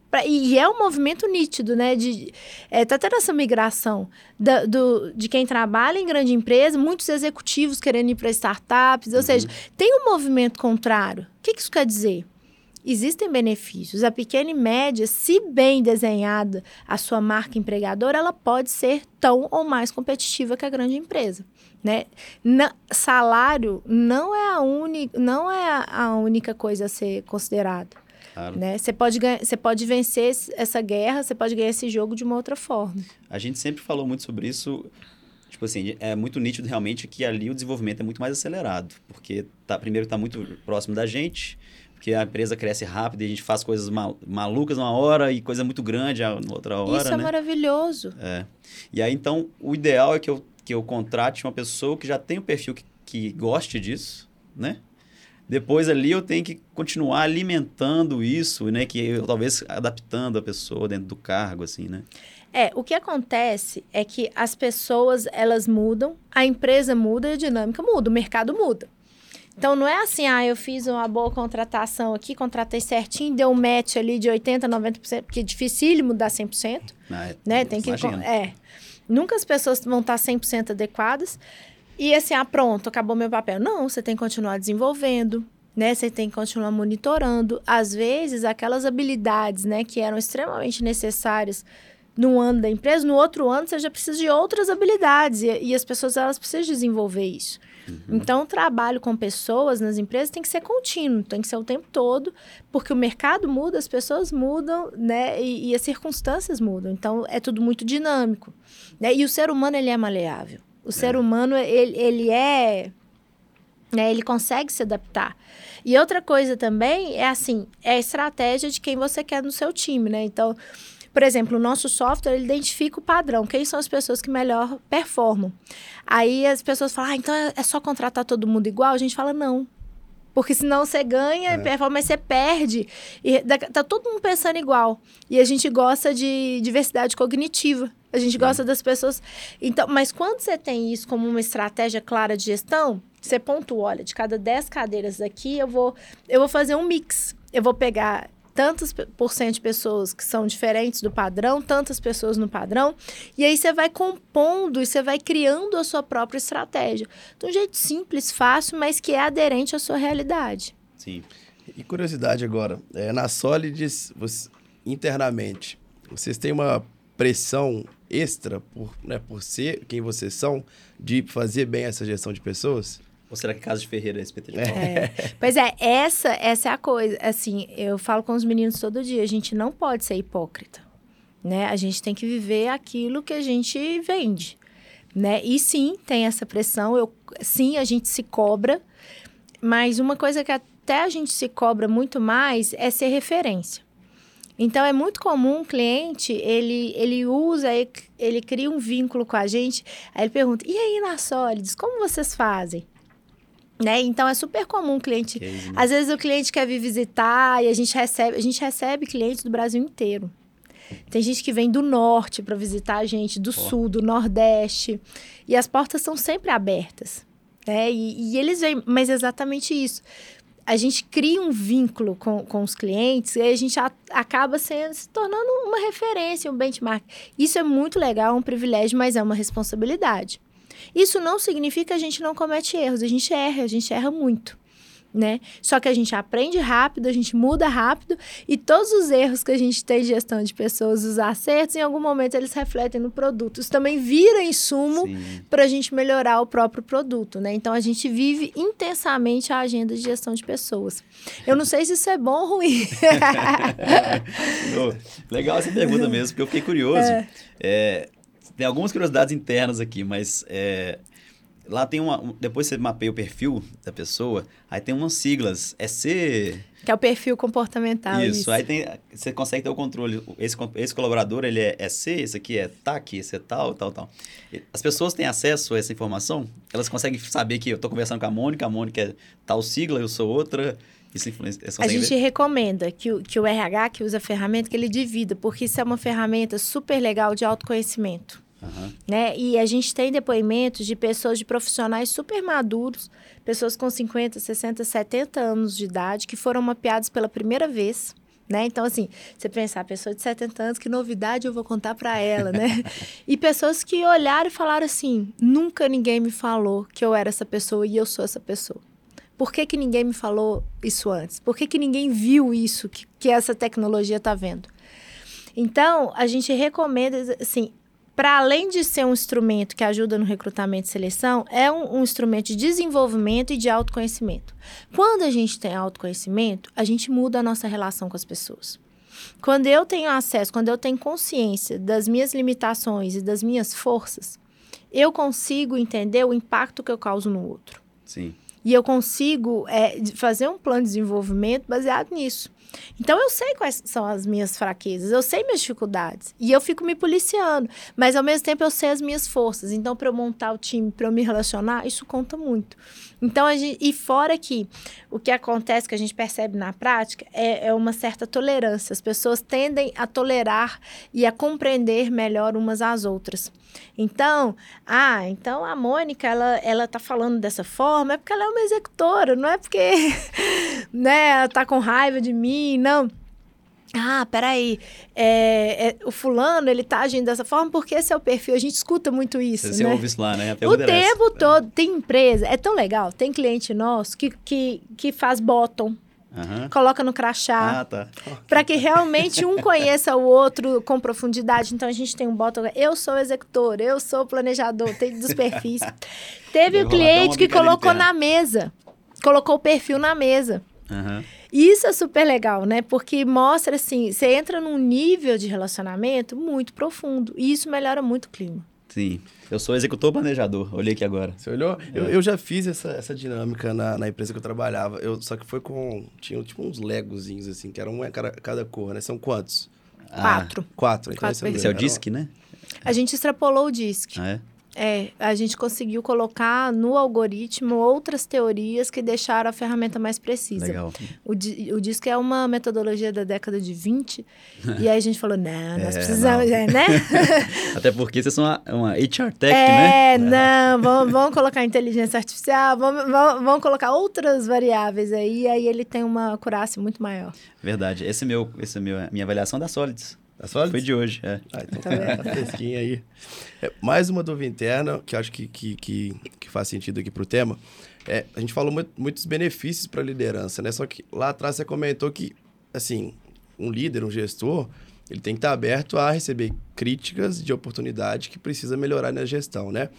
Pra, e é um movimento nítido, né? De, é, tá tendo essa migração da, do, de quem trabalha em grande empresa, muitos executivos querendo ir para startups, ou seja, tem um movimento contrário. O que, que isso quer dizer? Existem benefícios. A pequena e média, se bem desenhada a sua marca empregadora, ela pode ser tão ou mais competitiva que a grande empresa. Né? Na, salário não é a, uni, não é a única coisa a ser considerada. Claro. Né? Você pode, ganha- você pode vencer essa guerra, você pode ganhar esse jogo de uma outra forma. A gente sempre falou muito sobre isso. Tipo assim, é muito nítido realmente que ali o desenvolvimento é muito mais acelerado. Porque, tá, primeiro, está muito próximo da gente, porque a empresa cresce rápido e a gente faz coisas ma- malucas uma hora e coisa muito grande a outra hora, Isso é né? maravilhoso. É. E aí, então, o ideal é que eu, que eu contrate uma pessoa que já tem um perfil que, que goste disso, né? Depois ali eu tenho que continuar alimentando isso, né? Que eu, talvez adaptando a pessoa dentro do cargo, assim, né? É, o que acontece é que as pessoas, elas mudam, a empresa muda e a dinâmica muda, o mercado muda. Então, não é assim, ah, eu fiz uma boa contratação aqui, contratei certinho, deu um match ali de 80%, 90%, porque é dificílimo dar 100%, Ah, é- né? Tem que... imagino. É. Nunca as pessoas vão estar 100% adequadas. E assim, ah, pronto, acabou meu papel. Não, você tem que continuar desenvolvendo, né? Você tem que continuar monitorando. Às vezes, aquelas habilidades, né, que eram extremamente necessárias num ano da empresa, no outro ano você já precisa de outras habilidades e, e as pessoas elas precisam desenvolver isso. Então, o trabalho com pessoas nas empresas tem que ser contínuo, tem que ser o tempo todo, porque o mercado muda, as pessoas mudam, né? E, e as circunstâncias mudam. Então, é tudo muito dinâmico. Né? E o ser humano, ele é maleável. O ser humano, ele, ele é... Né? Ele consegue se adaptar. E outra coisa também é assim, é a estratégia de quem você quer no seu time, né? Então, por exemplo, o nosso software ele identifica o padrão, quem são as pessoas que melhor performam. Aí as pessoas falam, ah, então é é só contratar todo mundo igual? A gente fala, não. Porque senão você ganha e performa, mas você perde. E tá todo mundo pensando igual. E a gente gosta de diversidade cognitiva. A gente gosta das pessoas. Então, mas quando você tem isso como uma estratégia clara de gestão, você pontua, olha, de cada 10 cadeiras aqui, eu vou, eu vou fazer um mix. Eu vou pegar tantos por cento de pessoas que são diferentes do padrão, tantas pessoas no padrão, e aí você vai compondo e você vai criando a sua própria estratégia. De um jeito simples, fácil, mas que é aderente à sua realidade. Sim. E curiosidade agora, é, na Solids, você- internamente, vocês têm uma pressão extra por, né, por ser quem vocês são, de fazer bem essa gestão de pessoas? Ou será que Casa de Ferreira é SPT de É. Pois é, essa, essa é a coisa. Assim, eu falo com os meninos todo dia, a gente não pode ser hipócrita, né? A gente tem que viver aquilo que a gente vende, né? E sim, tem essa pressão, eu, sim, a gente se cobra, mas uma coisa que até a gente se cobra muito mais é ser referência. Então, é muito comum o cliente, ele, ele usa, ele, ele cria um vínculo com a gente, aí ele pergunta, e aí na Solids, como vocês fazem? Né? Então, é super comum o cliente... Case, né? Às vezes o cliente quer vir visitar e a gente recebe, a gente recebe clientes do Brasil inteiro. Tem gente que vem do norte para visitar a gente, do sul, do nordeste. E as portas são sempre abertas. Né? E, e eles vêm, mas é exatamente isso. A gente cria um vínculo com, com os clientes e a gente a- acaba sendo, se tornando uma referência, um benchmark. Isso é muito legal, é um privilégio, mas é uma responsabilidade. Isso não significa que a gente não comete erros, a gente erra, a gente erra muito. Né? Só que a gente aprende rápido, a gente muda rápido e todos os erros que a gente tem de gestão de pessoas, os acertos, em algum momento eles refletem no produto. Isso também vira insumo para a gente melhorar o próprio produto, né? Então a gente vive intensamente a agenda de gestão de pessoas. Eu não sei se isso é bom ou ruim. Legal essa pergunta mesmo, porque eu fiquei curioso. É, tem algumas curiosidades internas aqui, mas é, lá tem uma. um- Depois você mapeia o perfil da pessoa, aí tem umas siglas. É C. que é o perfil comportamental. isso, aí tem. Você consegue ter o controle. Esse, esse colaborador, ele é, é C, esse aqui é TAC, esse é tal, tal, tal. As pessoas têm acesso a essa informação? Elas conseguem saber que eu estou conversando com a Mônica, a Mônica é tal sigla, eu sou outra. Isso influencia. A gente ver? recomenda que o, que o RH que usa a ferramenta, que ele divida, porque isso é uma ferramenta super legal de autoconhecimento. Aham. né? E a gente tem depoimentos de pessoas, de profissionais super maduros, pessoas com 50, 60, 70 anos de idade, que foram mapeados pela primeira vez, Né? Então, assim, você pensar, pessoa de 70 anos, que novidade eu vou contar para ela, né? e pessoas que olharam e falaram assim: nunca ninguém me falou que eu era essa pessoa e eu sou essa pessoa. Por que, que ninguém me falou isso antes? Por que, que ninguém viu isso que, que essa tecnologia está vendo? Então, a gente recomenda, assim, para além de ser um instrumento que ajuda no recrutamento e seleção, é um, um, instrumento de desenvolvimento e de autoconhecimento. Quando a gente tem autoconhecimento, a gente muda a nossa relação com as pessoas. Quando eu tenho acesso, quando eu tenho consciência das minhas limitações e das minhas forças, eu consigo entender o impacto que eu causo no outro. Sim. E eu consigo é, fazer um plano de desenvolvimento baseado nisso. Então eu sei quais são as minhas fraquezas, eu sei minhas dificuldades e eu fico me policiando, mas ao mesmo tempo eu sei as minhas forças. Então para eu montar o time, para eu me relacionar, isso conta muito. Então, gente, e fora que o que acontece, que a gente percebe na prática, é, é, uma certa tolerância. As pessoas tendem a tolerar e a compreender melhor umas às outras. Então, ah, então a Mônica, ela, ela tá falando dessa forma, é porque ela é uma executora, não é porque, né, ela tá com raiva de mim, não. Ah, peraí, é, é, o fulano, ele tá agindo dessa forma porque esse é o perfil. A gente escuta muito isso, Você né? ouve isso lá, né? O tempo todo. Tem empresa, é tão legal. Tem cliente nosso que, que, que faz bottom. Uhum. Coloca no crachá. Ah, tá. Para que realmente um conheça o outro com profundidade. Então a gente tem um bottom. Eu sou executor, eu sou planejador, tem dos perfis. Teve o um cliente que colocou na mesa. Colocou o perfil na mesa. Uhum. Isso é super legal, né? Porque mostra assim, você entra num nível de relacionamento muito profundo. E isso melhora muito o clima. Sim. Eu sou executor planejador. Olhei aqui agora. Você olhou? É. Eu, eu já fiz essa, essa dinâmica na, na empresa que eu trabalhava. Eu, só que foi com. Tinha tipo uns legozinhos, assim, que eram um cada, cada cor, né? São quantos? Quatro. Ah, quatro. Então quatro esse é o DISC, né? A gente extrapolou o DISC. Ah, é? É, a gente conseguiu colocar no algoritmo outras teorias que deixaram a ferramenta mais precisa. Legal. O, o DISC é uma metodologia da década de 20, e aí a gente falou, não, nós é, precisamos, não. É, né? Até porque vocês são uma, uma HR Tech, né? É, não, vamos, vamos colocar inteligência artificial, vamos, vamos, vamos, colocar outras variáveis aí, e aí ele tem uma acurácia muito maior. Verdade. Esse é meu, esse é meu, minha avaliação da Solids. Da Solids? Foi de hoje, é. Ah, então tá, tá fresquinho aí. É, mais uma dúvida interna, que acho que, que, que, que faz sentido aqui para o tema. É, a gente falou muito, muitos benefícios para a liderança, né? Só que lá atrás você comentou que, assim, um líder, um gestor, ele tem que estar aberto a receber críticas de oportunidade que precisa melhorar na gestão, né?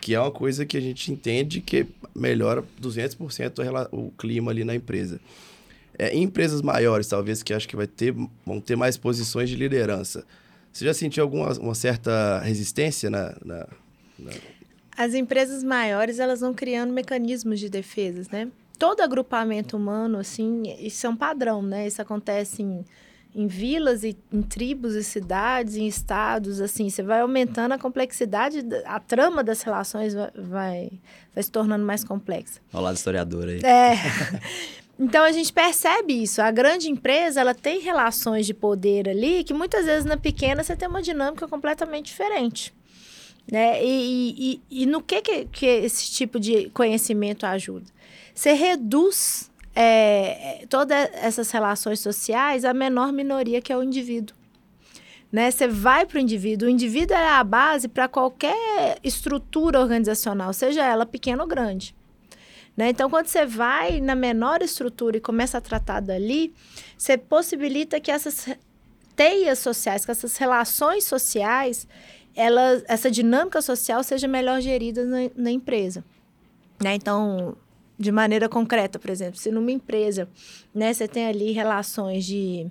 Que é uma coisa que a gente entende que melhora 200% o clima ali na empresa. É, em empresas maiores, talvez, que acho que vai ter, vão ter mais posições de liderança, você já sentiu alguma uma certa resistência na, na, na... As empresas maiores, elas vão criando mecanismos de defesa, né? Todo agrupamento humano, assim, isso é um padrão, né? Isso acontece em, em vilas, e, em tribos e cidades, em estados, assim. Você vai aumentando a complexidade, a trama das relações vai, vai, vai se tornando mais complexa. Olha lado historiador aí. É. Então a gente percebe isso. A grande empresa ela tem relações de poder ali que muitas vezes na pequena você tem uma dinâmica completamente diferente. Né? E, e, e no que, que, que, esse tipo de conhecimento ajuda? Você reduz é, todas essas relações sociais à menor minoria que é o indivíduo. Né? Você vai para o indivíduo. O indivíduo é a base para qualquer estrutura organizacional, seja ela pequena ou grande. Né? Então, quando você vai na menor estrutura e começa a tratar dali, você possibilita que essas teias sociais, que essas relações sociais, elas, essa dinâmica social seja melhor gerida na, na empresa. Né? Então, de maneira concreta, por exemplo, se numa empresa né, você tem ali relações de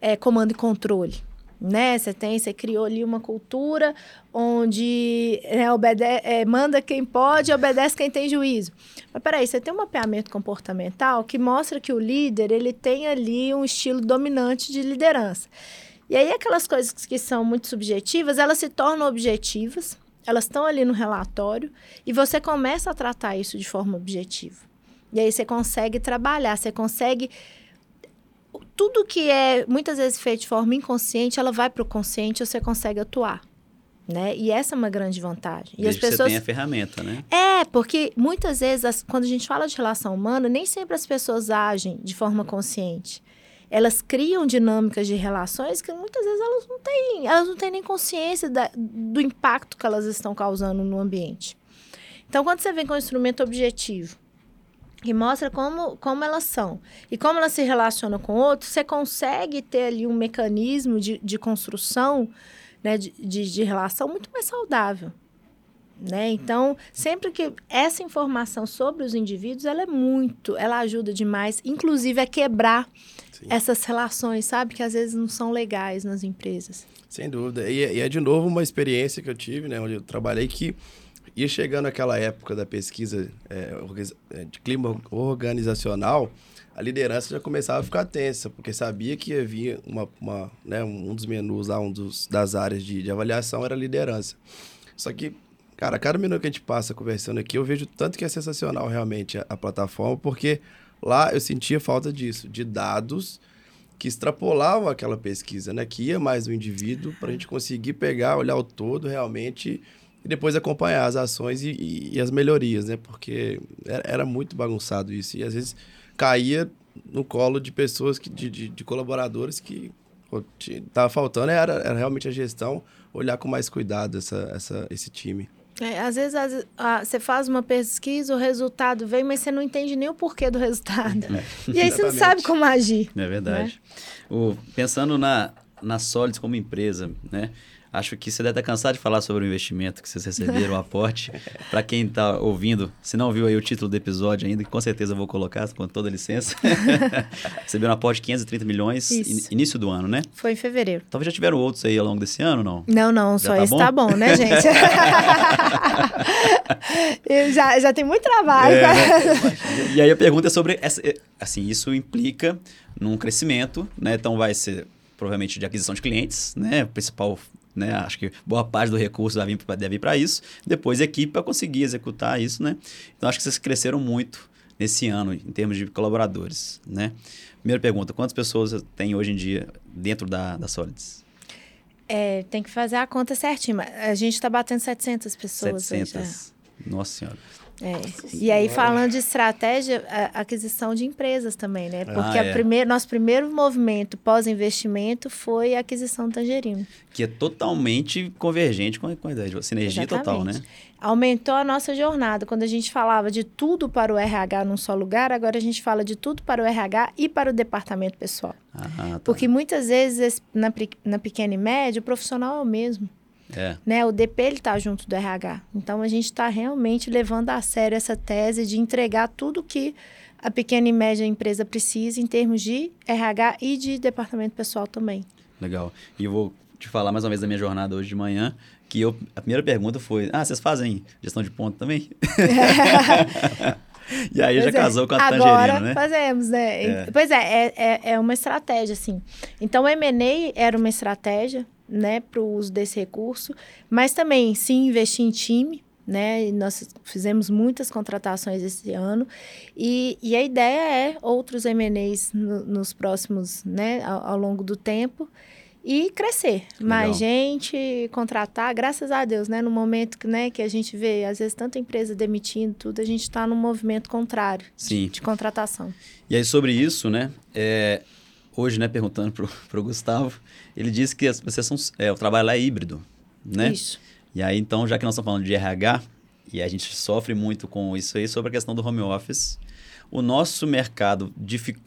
é, comando e controle, né? Você tem, você criou ali uma cultura onde né, obede é, manda quem pode e obedece quem tem juízo. Mas peraí, você tem um mapeamento comportamental que mostra que o líder ele tem ali um estilo dominante de liderança. E aí aquelas coisas que são muito subjetivas, elas se tornam objetivas, elas estão ali no relatório e você começa a tratar isso de forma objetiva. E aí você consegue trabalhar, você consegue tudo que é muitas vezes feito de forma inconsciente, ela vai para o consciente e você consegue atuar. Né? E essa é uma grande vantagem. Desde e as pessoas você tem a ferramenta, né? É, porque muitas vezes, as... quando a gente fala de relação humana, nem sempre as pessoas agem de forma consciente. elas criam dinâmicas de relações que muitas vezes elas não têm, elas não têm nem consciência da, do impacto que elas estão causando no ambiente. Então, quando você vem com um instrumento objetivo, que mostra como, como elas são e como elas se relacionam com outros, você consegue ter ali um mecanismo de, de construção né, de, de, de relação muito mais saudável. Né? Então, sempre que essa informação sobre os indivíduos, ela é muito, ela ajuda demais, inclusive a quebrar Sim. essas relações, sabe? Que às vezes não são legais nas empresas. Sem dúvida. E, e, é de novo uma experiência que eu tive, né? Onde eu trabalhei que ia chegando aquela época da pesquisa é, é, de clima organizacional, a liderança já começava a ficar tensa, porque sabia que havia uma, uma né, um dos menus lá, um dos, das áreas de, de avaliação era liderança. Só que Cara, cada minuto que a gente passa conversando aqui, eu vejo tanto que é sensacional realmente a, a plataforma, porque lá eu sentia falta disso, de dados que extrapolavam aquela pesquisa, né? Que ia mais do indivíduo para a gente conseguir pegar, olhar o todo realmente e depois acompanhar as ações e, e, e as melhorias, né? Porque era, era, muito bagunçado isso e às vezes caía no colo de pessoas, que, de, de, de colaboradores que estava faltando, era, era realmente a gestão olhar com mais cuidado essa, essa, esse time. É, às vezes as, a, você faz uma pesquisa, o resultado vem, mas você não entende nem o porquê do resultado. É. E aí você não sabe como agir. É verdade. Né? O, pensando na, na Solids como empresa, né? Acho que você deve estar cansado de falar sobre o investimento que vocês receberam, o aporte. Para quem está ouvindo, se não viu aí o título do episódio ainda, que com certeza eu vou colocar, com toda licença. receberam um aporte de 530 milhões, in, início do ano, né? Foi em fevereiro. Talvez já tiveram outros aí ao longo desse ano, não? Não, não, já só tá esse bom? tá bom, né, gente? já, já tem muito trabalho. É, né? E aí a pergunta é sobre, essa, assim, isso implica num crescimento, né? Então vai ser provavelmente de aquisição de clientes, né? O principal né? Acho que boa parte do recurso vai vir, deve vir para isso. Depois, equipe para conseguir executar isso, né? Então, acho que vocês cresceram muito nesse ano em termos de colaboradores, né? Primeira pergunta, quantas pessoas tem hoje em dia dentro da, da Solids? É, tem que fazer a conta certinho. A gente está batendo 700 pessoas 700. Hoje, é. Nossa Senhora. É. E aí, falando de estratégia, aquisição de empresas também, né? Porque ah, é. a primeir, nosso primeiro movimento pós-investimento foi a aquisição do Tangerino. Que é totalmente convergente com a, com a ideia de sinergia Exatamente. total, né? Aumentou a nossa jornada. Quando a gente falava de tudo para o RH num só lugar, agora a gente fala de tudo para o RH e para o departamento pessoal. Ah, tá. Porque muitas vezes, na, na pequena e média, o profissional é o mesmo. É. Né? O DP ele está junto do RH. Então a gente está realmente levando a sério essa tese de entregar tudo que a pequena e média empresa precisa em termos de RH e de departamento pessoal também. Legal. E eu vou te falar mais uma vez da minha jornada hoje de manhã, que eu, a primeira pergunta foi: Ah, vocês fazem gestão de ponto também? E aí pois já é. casou com a Agora Tangerino, né? fazemos, né? É. Pois é, é, é, é uma estratégia, assim. Então, o M&A era uma estratégia, né, para o uso desse recurso, mas também se investir em time, né? Nós fizemos muitas contratações esse ano e, e a ideia é outros M&As no, nos próximos, né, ao, ao, longo do tempo e crescer. Legal. Mais gente, contratar, graças a Deus, né? No momento que, né, que a gente vê, às vezes, tanta empresa demitindo tudo, a gente está num movimento contrário Sim. De, de, contratação. E aí, sobre isso, né? É, hoje, né, perguntando para o Gustavo, ele disse que as, vocês são, é, o trabalho lá é híbrido, né? Isso. E aí, então, já que nós estamos falando de RH, e a gente sofre muito com isso aí, sobre a questão do home office, o nosso mercado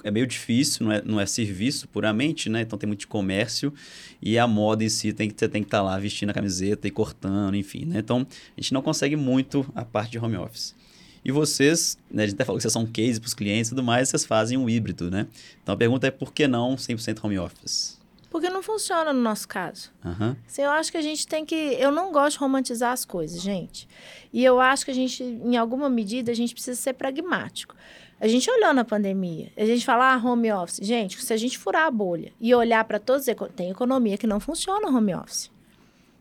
é meio difícil, não é, não é serviço puramente, né? Então tem muito comércio e a moda em si tem que, você tem que estar tá lá vestindo a camiseta e cortando, enfim, né? Então a gente não consegue muito a parte de home office. E vocês, né, a gente até falou que vocês são case para os clientes e tudo mais, vocês fazem um híbrido, né? Então a pergunta é por que não 100% home office? Porque não funciona no nosso caso. Uhum. Assim, eu acho que a gente tem que. Eu não gosto de romantizar as coisas, gente. E eu acho que a gente, em alguma medida, a gente precisa ser pragmático. A gente olhou na pandemia, a gente fala, ah, home office. Gente, se a gente furar a bolha e olhar para todos, tem economia que não funciona home office.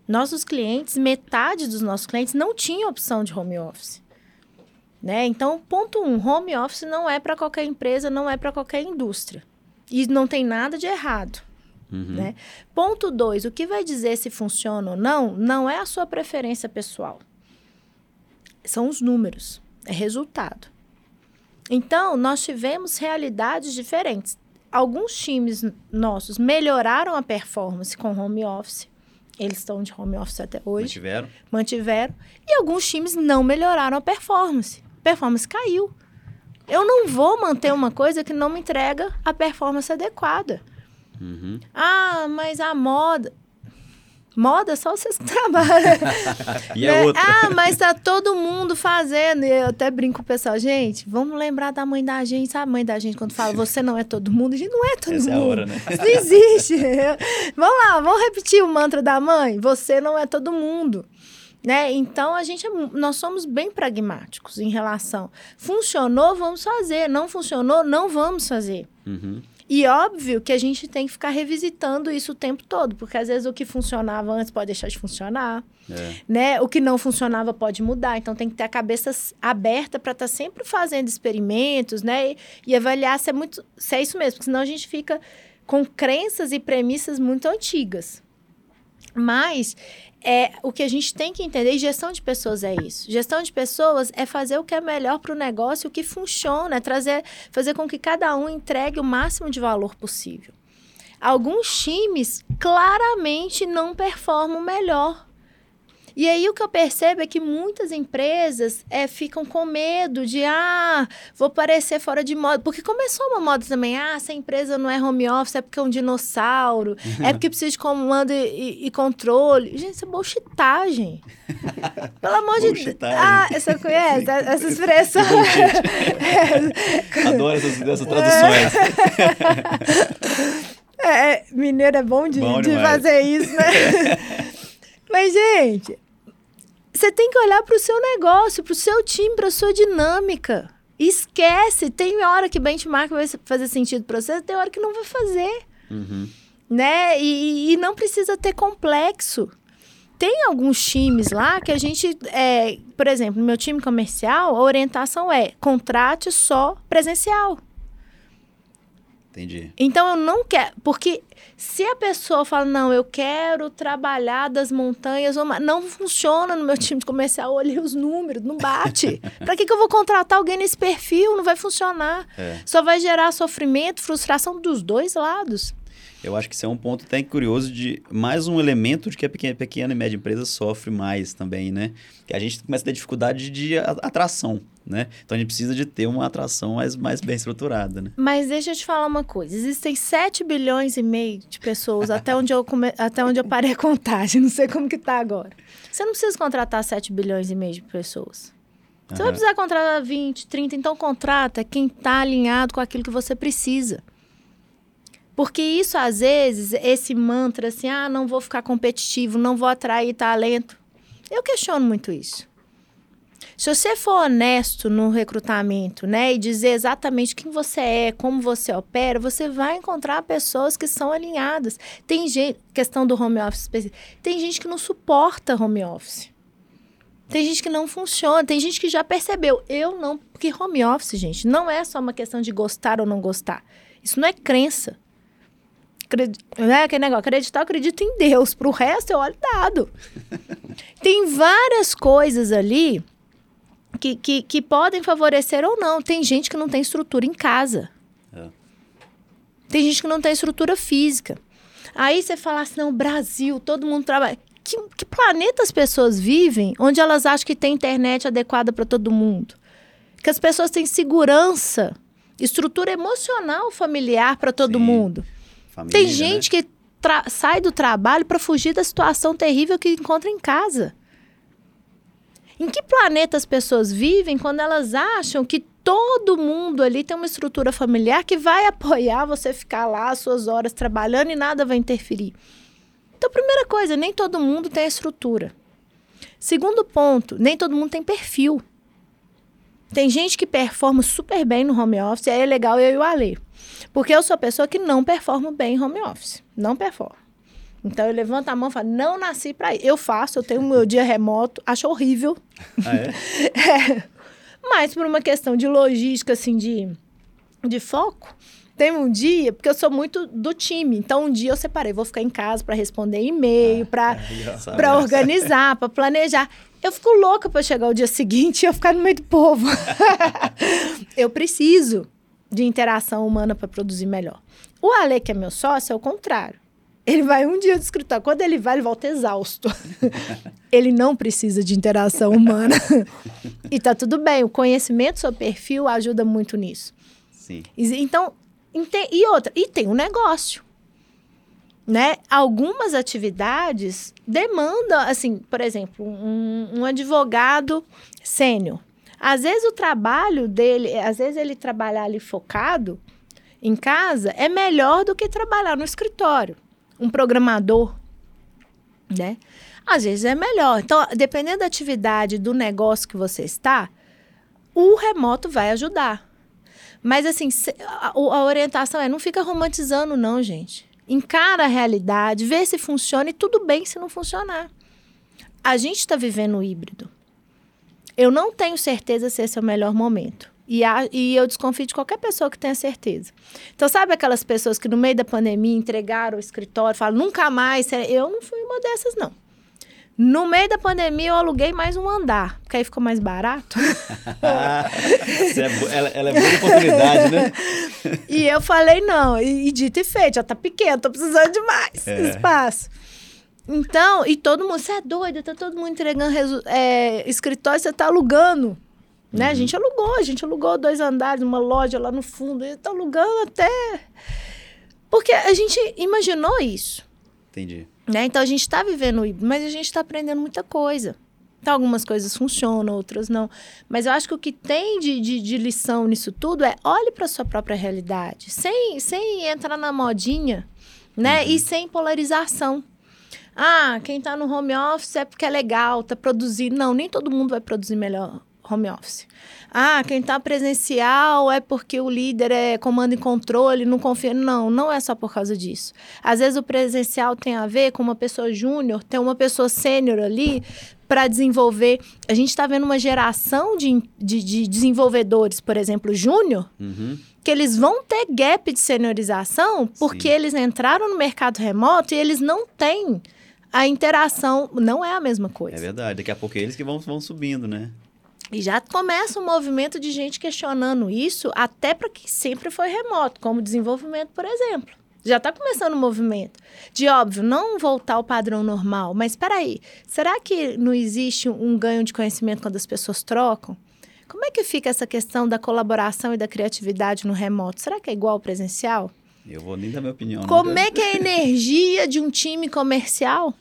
Nossos clientes, metade dos nossos clientes não tinha opção de home office. Né? Então, ponto um, home office não é para qualquer empresa, não é para qualquer indústria. E não tem nada de errado. Uhum. Né? Ponto dois, o que vai dizer se funciona ou não, não é a sua preferência pessoal. São os números, é resultado. Então, nós tivemos realidades diferentes. alguns times nossos melhoraram a performance com home office. Eles estão de home office até hoje. Mantiveram? Mantiveram. E alguns times não melhoraram a performance. Performance caiu. Eu não vou manter uma coisa que não me entrega a performance adequada. Uhum. Ah, mas a moda. Moda só vocês que trabalham. e a Né? outra? Ah, mas tá todo mundo fazendo. E eu até brinco com o pessoal, gente, vamos lembrar da mãe da gente. Sabe a mãe da gente quando fala você não é todo mundo? A gente não é todo Essa é a mundo. hora, né? Isso não existe. vamos lá, vamos repetir o mantra da mãe? Você não é todo mundo. Né? Então a gente é nós somos bem pragmáticos em relação. Funcionou, vamos fazer. Não funcionou, não vamos fazer. Uhum. E óbvio que a gente tem que ficar revisitando isso o tempo todo, porque às vezes o que funcionava antes pode deixar de funcionar, É. né? O que não funcionava pode mudar, então tem que ter a cabeça aberta para estar sempre fazendo experimentos, né? E, e avaliar se é muito, se é isso mesmo, porque senão a gente fica com crenças e premissas muito antigas. Mas é o que a gente tem que entender, e gestão de pessoas é isso. Gestão de pessoas é fazer o que é melhor para o negócio, o que funciona, é trazer, fazer com que cada um entregue o máximo de valor possível. Alguns times claramente não performam melhor. E aí o que eu percebo é que muitas empresas é, ficam com medo de, ah, vou parecer fora de moda. Porque começou uma moda também, ah, se a empresa não é home office é porque é um dinossauro, é porque precisa de comando e, e- e controle. Gente, isso é bullshitagem. Pelo amor de Deus. Ah, você conhece essa expressão? Adoro essas, essas traduções. É, é, mineiro é bom de, Bom de fazer isso, né? Mas, gente, você tem que olhar para o seu negócio, para o seu time, para a sua dinâmica. Esquece. Tem hora que benchmark vai fazer sentido para você, tem hora que não vai fazer, Uhum. né? E, e não precisa ter complexo. Tem alguns times lá que a gente, é, por exemplo, no meu time comercial, a orientação é contrate só presencial. Entendi. Então eu não quero, porque se a pessoa fala, não, eu quero trabalhar das montanhas, ou ma-", não funciona no meu time comercial, eu olhei os números, não bate. Pra que, que eu vou contratar alguém nesse perfil? Não vai funcionar. É. Só vai gerar sofrimento, frustração dos dois lados. Eu acho que isso é um ponto até curioso de mais um elemento de que a pequena, pequena e média empresa sofre mais também, né? Que a gente começa a ter dificuldade de atração, né? Então a gente precisa de ter uma atração mais, mais bem estruturada, né? Mas deixa eu te falar uma coisa: existem 7 bilhões e meio de pessoas até onde eu, come... até onde eu parei a contagem, não sei como que tá agora. Você não precisa contratar 7 bilhões e meio de pessoas. Você vai Aham. precisar contratar 20, 30, então contrata quem está alinhado com aquilo que você precisa. Porque isso, às vezes, esse mantra assim, ah, não vou ficar competitivo, não vou atrair talento. Eu questiono muito isso. Se você for honesto no recrutamento, né, e dizer exatamente quem você é, como você opera, você vai encontrar pessoas que são alinhadas. Tem gente, questão do home office, tem gente que não suporta home office. Tem gente que não funciona, tem gente que já percebeu. Eu não, porque home office, gente, não é só uma questão de gostar ou não gostar. Isso não é crença. Né? Aquele negócio, acreditar, eu acredito em Deus. Pro resto, eu olho dado. tem várias coisas ali que, que, que podem favorecer ou não. Tem gente que não tem estrutura em casa. É. Tem gente que não tem estrutura física. Aí você fala assim, não, Brasil, todo mundo trabalha. Que, que planeta as pessoas vivem onde elas acham que tem internet adequada para todo mundo? Que as pessoas têm segurança, estrutura emocional familiar para todo Sim. mundo. Família, Tem né? gente que tra- sai do trabalho para fugir da situação terrível que encontra em casa. Em que planeta as pessoas vivem quando elas acham que todo mundo ali tem uma estrutura familiar que vai apoiar você ficar lá as suas horas trabalhando e nada vai interferir? Então, primeira coisa, nem todo mundo tem a estrutura. Segundo ponto, nem todo mundo tem perfil. Tem gente que performa super bem no home office, e aí é legal eu e o Ale. Porque eu sou a pessoa que não performo bem em home office. Não performo. Então eu levanto a mão e falo, não nasci para ir. Eu faço, eu tenho o meu dia remoto, acho horrível. Ah, é? É. Mas por uma questão de logística, assim, de, de foco, tem um dia, porque eu sou muito do time. Então um dia eu separei, vou ficar em casa para responder e-mail, Sabe? para organizar, para planejar. Eu fico louca para chegar o dia seguinte e eu ficar no meio do povo. eu preciso. De interação humana para produzir melhor. O Ale, que é meu sócio, é o contrário. Ele vai um dia do escritório. Quando ele vai, ele volta exausto. ele não precisa de interação humana. e tá tudo bem. O conhecimento sobre perfil ajuda muito nisso. Sim. Então, e outra, e tem um negócio. Né? Algumas atividades demandam, assim, por exemplo, um, um advogado sênior. Às vezes o trabalho dele, às vezes ele trabalhar ali focado em casa é melhor do que trabalhar no escritório um programador, né? Às vezes é melhor. Então, dependendo da atividade do negócio que você está, o remoto vai ajudar. Mas assim, a, orientação é não fica romantizando não, gente. Encara a realidade, vê se funciona e tudo bem se não funcionar. A gente está vivendo o híbrido. Eu não tenho certeza se esse é o melhor momento. E, a, e eu desconfio de qualquer pessoa que tenha certeza. Então, sabe aquelas pessoas que no meio da pandemia entregaram o escritório, falam, nunca mais. Eu não fui uma dessas, não. No meio da pandemia, eu aluguei mais um andar, porque aí ficou mais barato. é, ela, ela, é boa oportunidade, né? e eu falei, não, e, e, dito e feito, já tá pequeno, tô precisando de mais é. espaço. Então, e todo mundo, você é doido, tá todo mundo entregando é, escritório, você tá alugando. Né? Uhum. A gente alugou, a gente alugou dois andares, uma loja lá no fundo, e tá alugando até. Porque a gente imaginou isso. Entendi. Né? Então a gente está vivendo híbrido, mas a gente está aprendendo muita coisa. Então, algumas coisas funcionam, outras não. Mas eu acho que o que tem de, de, de lição nisso tudo é olhe para sua própria realidade, sem, sem entrar na modinha, né? Uhum. E sem polarização. Ah, quem está no home office é porque é legal, está produzindo. Não, nem todo mundo vai produzir melhor home office. Ah, quem está presencial é porque o líder é comando e controle, não confia. Não, não é só por causa disso. Às vezes o presencial tem a ver com uma pessoa júnior, tem uma pessoa sênior ali para desenvolver. A gente está vendo uma geração de, de, de desenvolvedores, por exemplo, júnior, uhum. que eles vão ter gap de seniorização porque Sim. eles entraram no mercado remoto e eles não têm a interação, não é a mesma coisa. É verdade, daqui a pouco é eles que vão, vão subindo, né? E já começa um movimento de gente questionando isso, até para que sempre foi remoto, como desenvolvimento, por exemplo. Já está começando o um movimento. De óbvio, não voltar ao padrão normal, mas espera aí, será que não existe um ganho de conhecimento quando as pessoas trocam? Como é que fica essa questão da colaboração e da criatividade no remoto? Será que é igual ao presencial? Eu vou nem dar minha opinião. Como nunca. é que é a energia de um time comercial?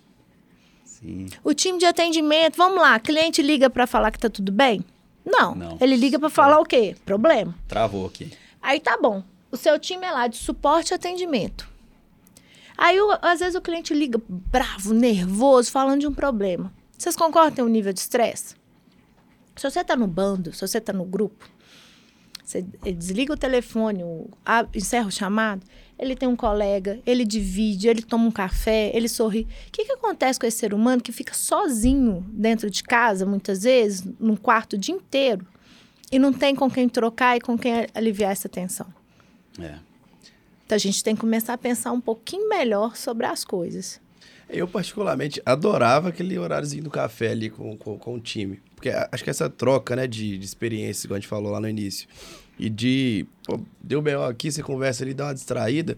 Sim. O time de atendimento, vamos lá, cliente liga para falar que tá tudo bem? Não. Não. Ele liga para falar o quê? Problema. Travou aqui. Aí tá bom. O seu time é lá de suporte e atendimento. Aí, o, às vezes, o cliente liga bravo, nervoso, falando de um problema. Vocês concordam com o nível de estresse? Se você tá no bando, se você tá no grupo, você desliga o telefone, encerra o chamado, ele tem um colega, ele divide, ele toma um café, ele sorri. O que, que acontece com esse ser humano que fica sozinho dentro de casa, muitas vezes, num quarto o dia inteiro, e não tem com quem trocar e com quem aliviar essa tensão? É. Então a gente tem que começar a pensar um pouquinho melhor sobre as coisas. Eu, particularmente, adorava aquele horáriozinho do café ali com, com, com o time. Porque acho que essa troca né, de, de experiência, como a gente falou lá no início, e de. Pô, deu B.O. aqui, você conversa ali, dá uma distraída.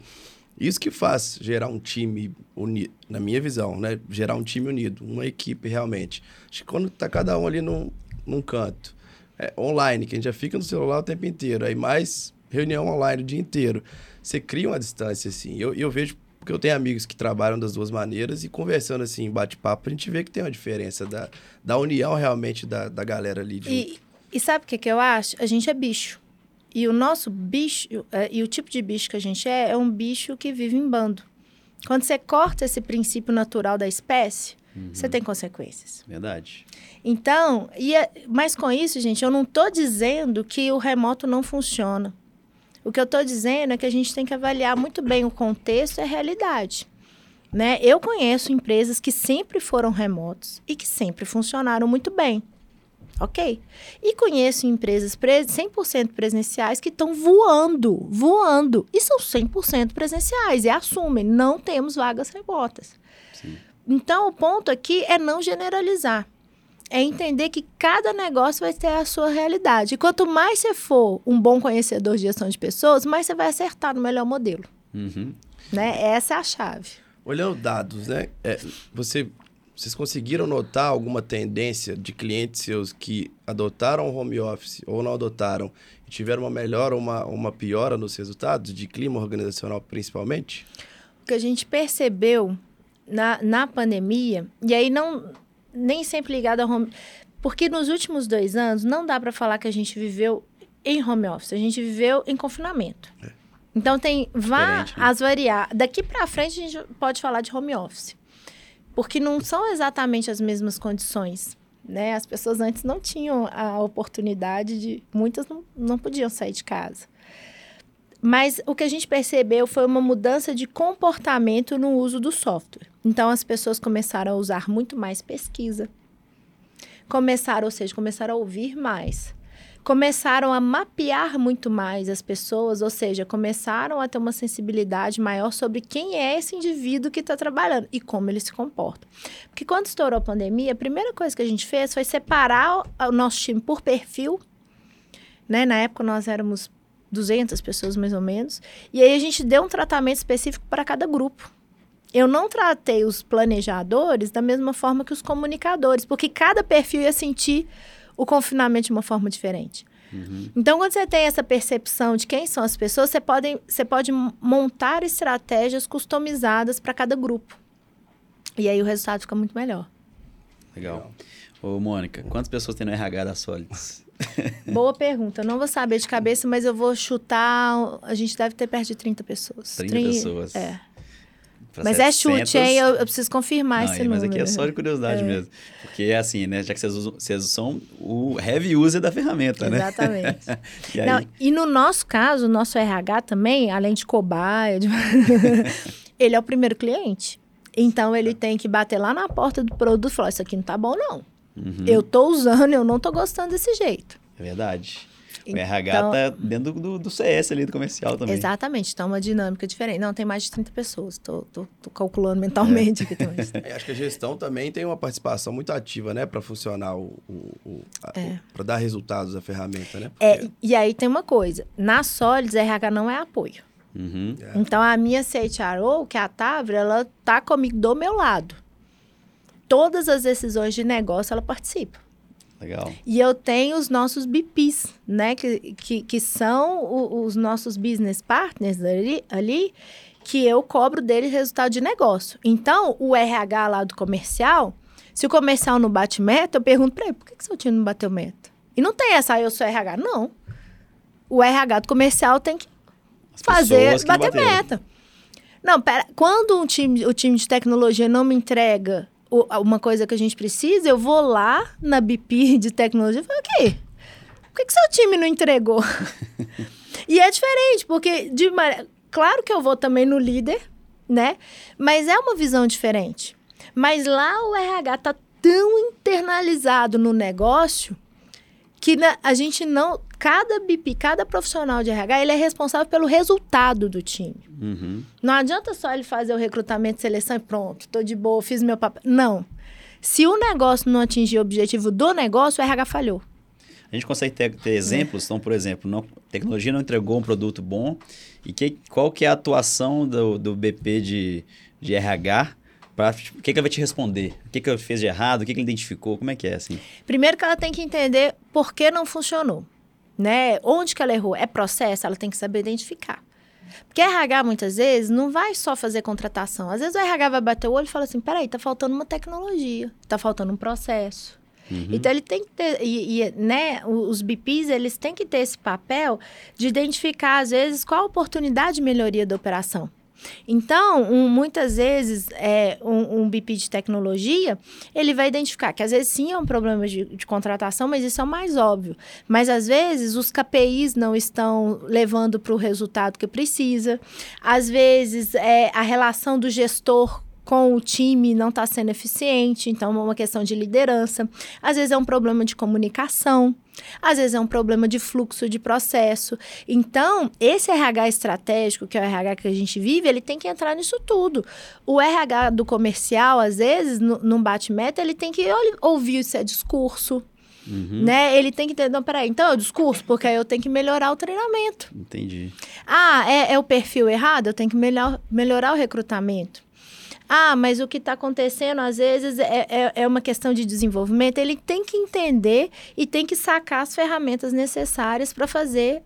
Isso que faz gerar um time unido, na minha visão, né? Gerar um time unido, uma equipe realmente. Acho que quando tá cada um ali num, num canto, é, online, que a gente já fica no celular o tempo inteiro, aí mais reunião online o dia inteiro, você cria uma distância, assim. Eu, eu vejo, porque eu tenho amigos que trabalham das duas maneiras e conversando assim, bate-papo, a gente vê que tem uma diferença da, da união realmente da, da galera ali. De... E, e sabe o que, que eu acho? A gente é bicho. E o nosso bicho, é, e o tipo de bicho que a gente é, é um bicho que vive em bando. Quando você corta esse princípio natural da espécie, uhum. você tem consequências. Verdade. Então, e é, mas com isso, gente, eu não estou dizendo que o remoto não funciona. O que eu estou dizendo é que a gente tem que avaliar muito bem o contexto e a realidade. Né? Eu conheço empresas que sempre foram remotos e que sempre funcionaram muito bem. Ok. E conheço empresas 100% presenciais que estão voando, voando. E são 100% presenciais e assumem, não temos vagas remotas. Sim. Então, o ponto aqui é não generalizar. É entender que cada negócio vai ter a sua realidade. E quanto mais você for um bom conhecedor de gestão de pessoas, mais você vai acertar no melhor modelo. Uhum. Né? Essa é a chave. Olhando dados, né? É, você, vocês conseguiram notar alguma tendência de clientes seus que adotaram o home office ou não adotaram e tiveram uma melhora ou uma, uma piora nos resultados, de clima organizacional principalmente? O que a gente percebeu na, na pandemia, e aí não nem sempre ligado ao home. Porque nos últimos dois anos não dá para falar que a gente viveu em home office, a gente viveu em confinamento. É. Então tem vá né? as variar. Daqui para frente a gente pode falar de home office. Porque não são exatamente as mesmas condições. Né? As pessoas antes não tinham a oportunidade de. Muitas não, não podiam sair de casa. Mas o que a gente percebeu foi uma mudança de comportamento no uso do software. Então as pessoas começaram a usar muito mais pesquisa. Começaram, ou seja, começaram a ouvir mais começaram a mapear muito mais as pessoas, ou seja, começaram a ter uma sensibilidade maior sobre quem é esse indivíduo que está trabalhando e como ele se comporta. Porque quando estourou a pandemia, a primeira coisa que a gente fez foi separar o nosso time por perfil. Né? Na época nós éramos 200 pessoas mais ou menos, e aí a gente deu um tratamento específico para cada grupo. Eu não tratei os planejadores da mesma forma que os comunicadores, porque cada perfil ia sentir o confinamento de uma forma diferente. Uhum. Então, quando você tem essa percepção de quem são as pessoas, você pode, você pode montar estratégias customizadas para cada grupo. E aí o resultado fica muito melhor. Legal. Ô, Mônica, quantas pessoas tem no RH da Solids? Boa pergunta. Não vou saber de cabeça, mas eu vou chutar. A gente deve ter perto de 30 pessoas. 30 Trin... pessoas. É. Mas 700... é chute, hein? Eu, eu preciso confirmar Não, esse número. Mas aqui é só de curiosidade é. mesmo. Porque é assim, né? Já que vocês, usam, vocês são o heavy user da ferramenta, Exatamente. né? Exatamente. e, Não, e no nosso caso, o nosso RH também, além de cobaia, de... ele é o primeiro cliente. Então, ele tem que bater lá na porta do produto e falar, isso aqui não tá bom, não. Uhum. Eu tô usando, eu não tô gostando desse jeito. É verdade. O então, RH tá dentro do, do, CS ali, do comercial também. Exatamente, então é uma dinâmica diferente. Não, tem mais de 30 pessoas, tô, tô, tô calculando mentalmente é. aqui também. É, acho que a gestão também tem uma participação muito ativa, né, para funcionar, o, o, o é. para dar resultados a ferramenta, né? É, Porque... É, e aí tem uma coisa, na Solids, RH não é apoio. Uhum. É. Então, a minha CHRO, que é a Tavra, ela tá comigo do meu lado. Todas as decisões de negócio, ela participa. Legal. E eu tenho os nossos BPs, né? Que, que, que são o, os nossos business partners ali, ali, que eu cobro deles resultado de negócio. Então, o RH lá do comercial, se o comercial não bate meta, eu pergunto para ele, por que, que seu time não bateu meta? E não tem essa, ah, eu sou RH. Não. O RH do comercial tem que As fazer, bater meta. Não, pera, quando um time, o time de tecnologia não me entrega uma coisa que a gente precisa, eu vou lá na BP de tecnologia e falo, ok, por que, que seu time não entregou? e é diferente, porque, de, claro que eu vou também no líder, né? Mas é uma visão diferente. Mas lá o RH tá tão internalizado no negócio que na, a gente não. Cada BIP, cada profissional de RH, ele é responsável pelo resultado do time. Uhum. Não adianta só ele fazer o recrutamento, seleção e pronto, tô de boa, fiz meu papel. Não. Se o negócio não atingir o objetivo do negócio, o RH falhou. A gente consegue ter, ter exemplos, então, por exemplo, não, tecnologia não entregou um produto bom, e que, qual que é a atuação do, do BP de, de RH Pra, o que, que ela vai te responder? O que, que ela fez de errado? O que, que ele identificou? Como é que é, assim? Primeiro que ela tem que entender por que não funcionou, né? Onde que ela errou? É processo? Ela tem que saber identificar. Porque RH, muitas vezes, não vai só fazer contratação. Às vezes o RH vai bater o olho e fala assim, peraí, tá faltando uma tecnologia, tá faltando um processo. Uhum. Então, ele tem que ter, e, e, né, os BPs, eles têm que ter esse papel de identificar, às vezes, qual a oportunidade de melhoria da operação. Então, um, muitas vezes, é, um, um BP de tecnologia, ele vai identificar que às vezes sim é um problema de, de, contratação, mas isso é o mais óbvio. Mas às vezes os KPIs não estão levando para o resultado que precisa. Às vezes, é, a relação do gestor com o time não está sendo eficiente, então é uma questão de liderança. Às vezes é um problema de comunicação, às vezes é um problema de fluxo de processo. Então, esse RH estratégico, que é o RH que a gente vive, ele tem que entrar nisso tudo. O RH do comercial, às vezes, num bate-meta, ele tem que ouvir se é discurso, Uhum. Né? Ele tem que entender, não, peraí, então é o discurso, porque aí eu tenho que melhorar o treinamento. Entendi. Ah, é, é o perfil errado? Eu tenho que melhor, melhorar o recrutamento. Ah, mas o que está acontecendo às vezes é, é, é, uma questão de desenvolvimento. Ele tem que entender e tem que sacar as ferramentas necessárias para fazer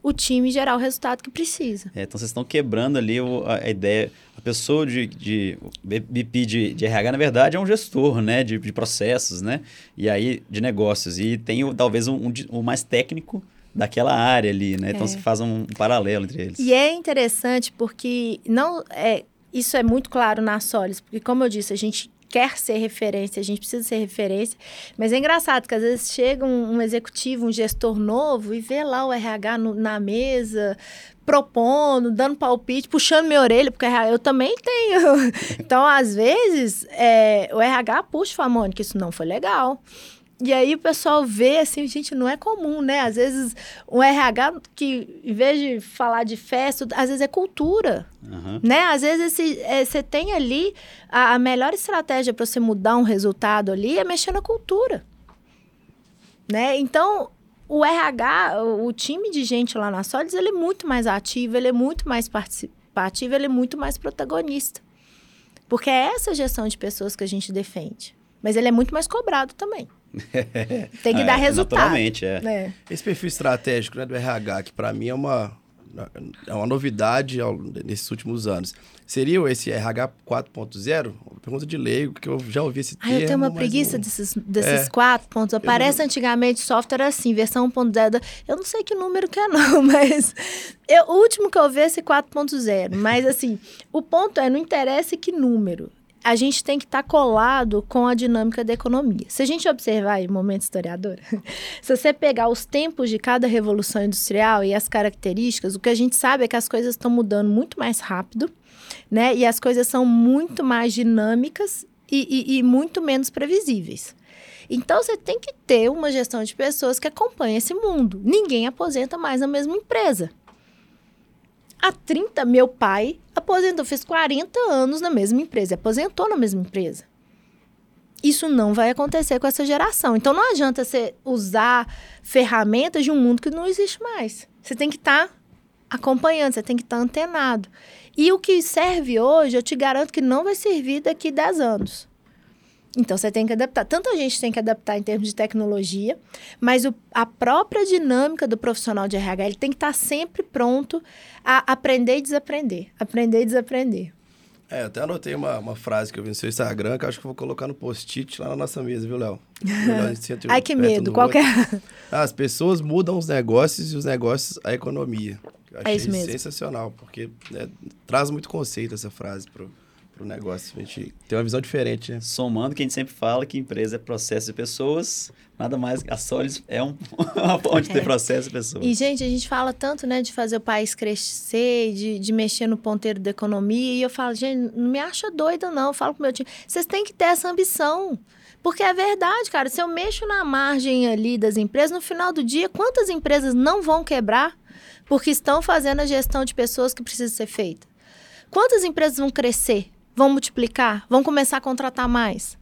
o time gerar o resultado que precisa. É, então vocês estão quebrando ali o, a, a, ideia. A pessoa de, de BP de, de, RH, na verdade, é um gestor né, de, de processos, né? E aí, de negócios. E tem talvez um, um, um mais técnico daquela área ali, né? Então é. se faz um, um paralelo entre eles. E é interessante porque não é isso é muito claro na Solis, porque como eu disse, a gente quer ser referência, a gente precisa ser referência, mas é engraçado que às vezes chega um, um executivo, um gestor novo e vê lá o RH no, na mesa, propondo, dando palpite, puxando minha orelha, porque eu também tenho. então, às vezes, é, o RH puxa, fala, que isso não foi legal. E aí o pessoal vê assim, gente, não é comum, né? Às vezes um RH que, em vez de falar de festa, às vezes é cultura, uhum. né? Às vezes é, você tem ali a, a melhor estratégia para você mudar um resultado ali é mexer na cultura, né? Então o RH, o, o time de gente lá na Solids, ele é muito mais ativo, ele é muito mais participativo, ele é muito mais protagonista. Porque é essa gestão de pessoas que a gente defende. Mas ele é muito mais cobrado também. Tem que ah, dar é, resultado. Naturalmente, é. é. Esse perfil estratégico né, do RH, que para mim é uma, é uma novidade ao, nesses últimos anos. Seria esse RH 4.0? Pergunta de leigo, que eu já ouvi esse termo. Ah, eu tenho uma preguiça um... desses, desses é. quatro pontos. Aparece eu... antigamente software assim, versão 1.0. Eu não sei que número que é não, mas... Eu, o último que eu vi é esse 4.0. Mas assim, o ponto é, não interessa que número a gente tem que estar tá colado com a dinâmica da economia. Se a gente observar aí, momento historiador, se você pegar os tempos de cada revolução industrial e as características, o que a gente sabe é que as coisas estão mudando muito mais rápido, né? E as coisas são muito mais dinâmicas e, e, e muito menos previsíveis. Então, você tem que ter uma gestão de pessoas que acompanha esse mundo. Ninguém aposenta mais na mesma empresa. Há 30, meu pai aposentou, fez 40 anos na mesma empresa, aposentou na mesma empresa. Isso não vai acontecer com essa geração. Então não adianta você usar ferramentas de um mundo que não existe mais. Você tem que estar tá acompanhando, você tem que estar tá antenado. E o que serve hoje, eu te garanto que não vai servir daqui 10 anos. Então você tem que adaptar. Tanto a gente tem que adaptar em termos de tecnologia, mas o, a própria dinâmica do profissional de RH ele tem que estar sempre pronto a aprender e desaprender. Aprender e desaprender. É, eu até anotei uma, uma frase que eu vi no seu Instagram, que eu acho que eu vou colocar no post-it lá na nossa mesa, viu, Léo? Ai, que medo. Qual que é? As pessoas mudam os negócios e os negócios a economia. Eu achei é isso mesmo. sensacional, porque né, traz muito conceito essa frase pro para o negócio. A gente tem uma visão diferente, né? Somando que a gente sempre fala que empresa é processo de pessoas, nada mais. A Solis é um, uma fonte é. de processo de pessoas. E, gente, a gente fala tanto, né, de fazer o país crescer, de, de mexer no ponteiro da economia. E eu falo, gente, não me acha doida, não. Eu falo com o meu time. Vocês têm que ter essa ambição. Porque é verdade, cara. Se eu mexo na margem ali das empresas, no final do dia, quantas empresas não vão quebrar porque estão fazendo a gestão de pessoas que precisa ser feita? Quantas empresas vão crescer vão multiplicar, vão começar a contratar mais.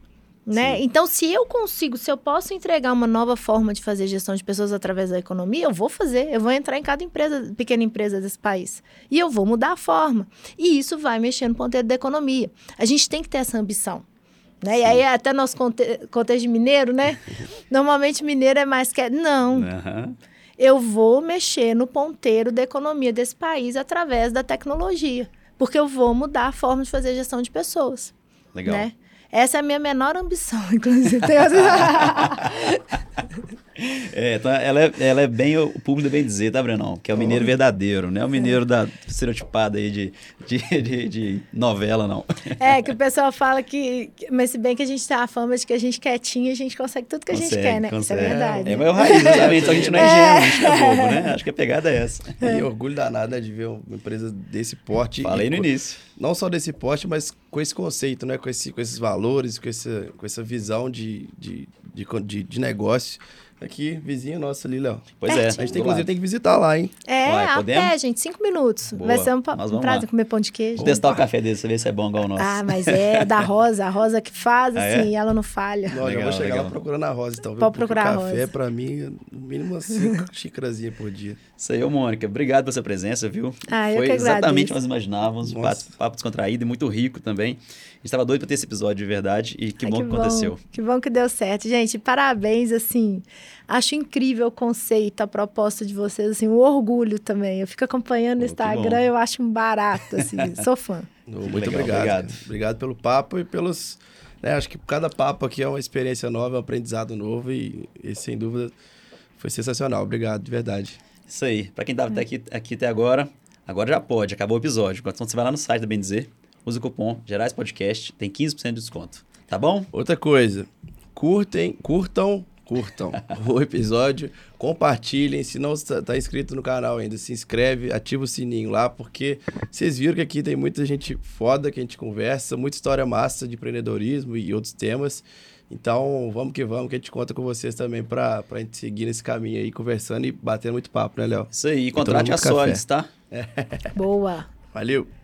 Né? Então, se eu consigo, se eu posso entregar uma nova forma de fazer gestão de pessoas através da economia, eu vou fazer. Eu vou entrar em cada empresa, pequena empresa desse país. E eu vou mudar a forma. E isso vai mexer no ponteiro da economia. A gente tem que ter essa ambição. Né? E aí, até nosso conte contexto de mineiro, né? Normalmente, mineiro é mais que. Não. Uhum. Eu vou mexer no ponteiro da economia desse país através da tecnologia. Porque eu vou mudar a forma de fazer gestão de pessoas. Legal. Né? Essa é a minha menor ambição, inclusive. É, então ela é, ela é bem o público bem dizer, tá, Brenão? Que é o mineiro verdadeiro, não é o mineiro da estereotipada aí de, de, de, de novela, não. É, que o pessoal fala que. Mas se bem que a gente tem a fama de que a gente quietinho, a gente consegue tudo que consegue, a gente quer, né? Consegue. Isso é verdade. É, mas é o raiz, exatamente. Então a gente não é ingênuo, a gente é bobo, né? Acho que a pegada é essa. E orgulho danado é de ver uma empresa desse porte. Falei no início. Não só desse porte, mas com esse conceito, né? Com, esse, com esses valores, com essa, com essa visão de, de, de, de, de negócio. Aqui, vizinho nosso ali, Léo. Pois é. A gente tem, inclusive tem que visitar lá, hein? É, Vai, podemos? pé, gente, cinco minutos. Boa. Vai ser um, um prazer lá. comer pão de queijo. Vou testar o café dele, pra ver se é bom igual o nosso. Ah, mas é da Rosa, a Rosa que faz, Ah, assim, é? ela não falha. Não, eu Legal, vou chegar legal. lá procurando a Rosa, então. Pode procurar a café, Rosa. pra mim, no mínimo umas cinco xícarazinhas por dia. Isso aí, ô Mônica. Obrigado pela sua presença, viu? Ah, eu Foi que exatamente o que nós imaginávamos. Um papo descontraído e muito rico também. A gente tava doido pra ter esse episódio de verdade e que Ai, bom que aconteceu. Que bom que deu certo. Gente, parabéns, assim. Acho incrível o conceito, a proposta de vocês, assim, o orgulho também. Eu fico acompanhando que Instagram, bom. eu acho um barato, assim. Sou fã. Que Muito legal, obrigado. obrigado. Obrigado. pelo papo e pelos. né, acho que cada papo aqui é uma experiência nova, é um aprendizado novo e, e, sem dúvida foi sensacional. Obrigado, de verdade. Isso aí. Pra quem tava até aqui, aqui até agora, agora já pode, acabou o episódio. Então você vai lá no site da Bem Dizer, usa o cupom Gerais Podcast, tem 15% de desconto. Tá bom? Outra coisa, curtem, curtam, curtam o episódio, compartilhem. Se não está tá inscrito no canal ainda, se inscreve, ativa o sininho lá, porque vocês viram que aqui tem muita gente foda que a gente conversa, muita história massa de empreendedorismo e outros temas. Então, vamos que vamos, que a gente conta com vocês também para a gente seguir nesse caminho aí, conversando e batendo muito papo, né, Léo? Isso aí. todo Contrate a café. Solids, tá? Boa. Valeu!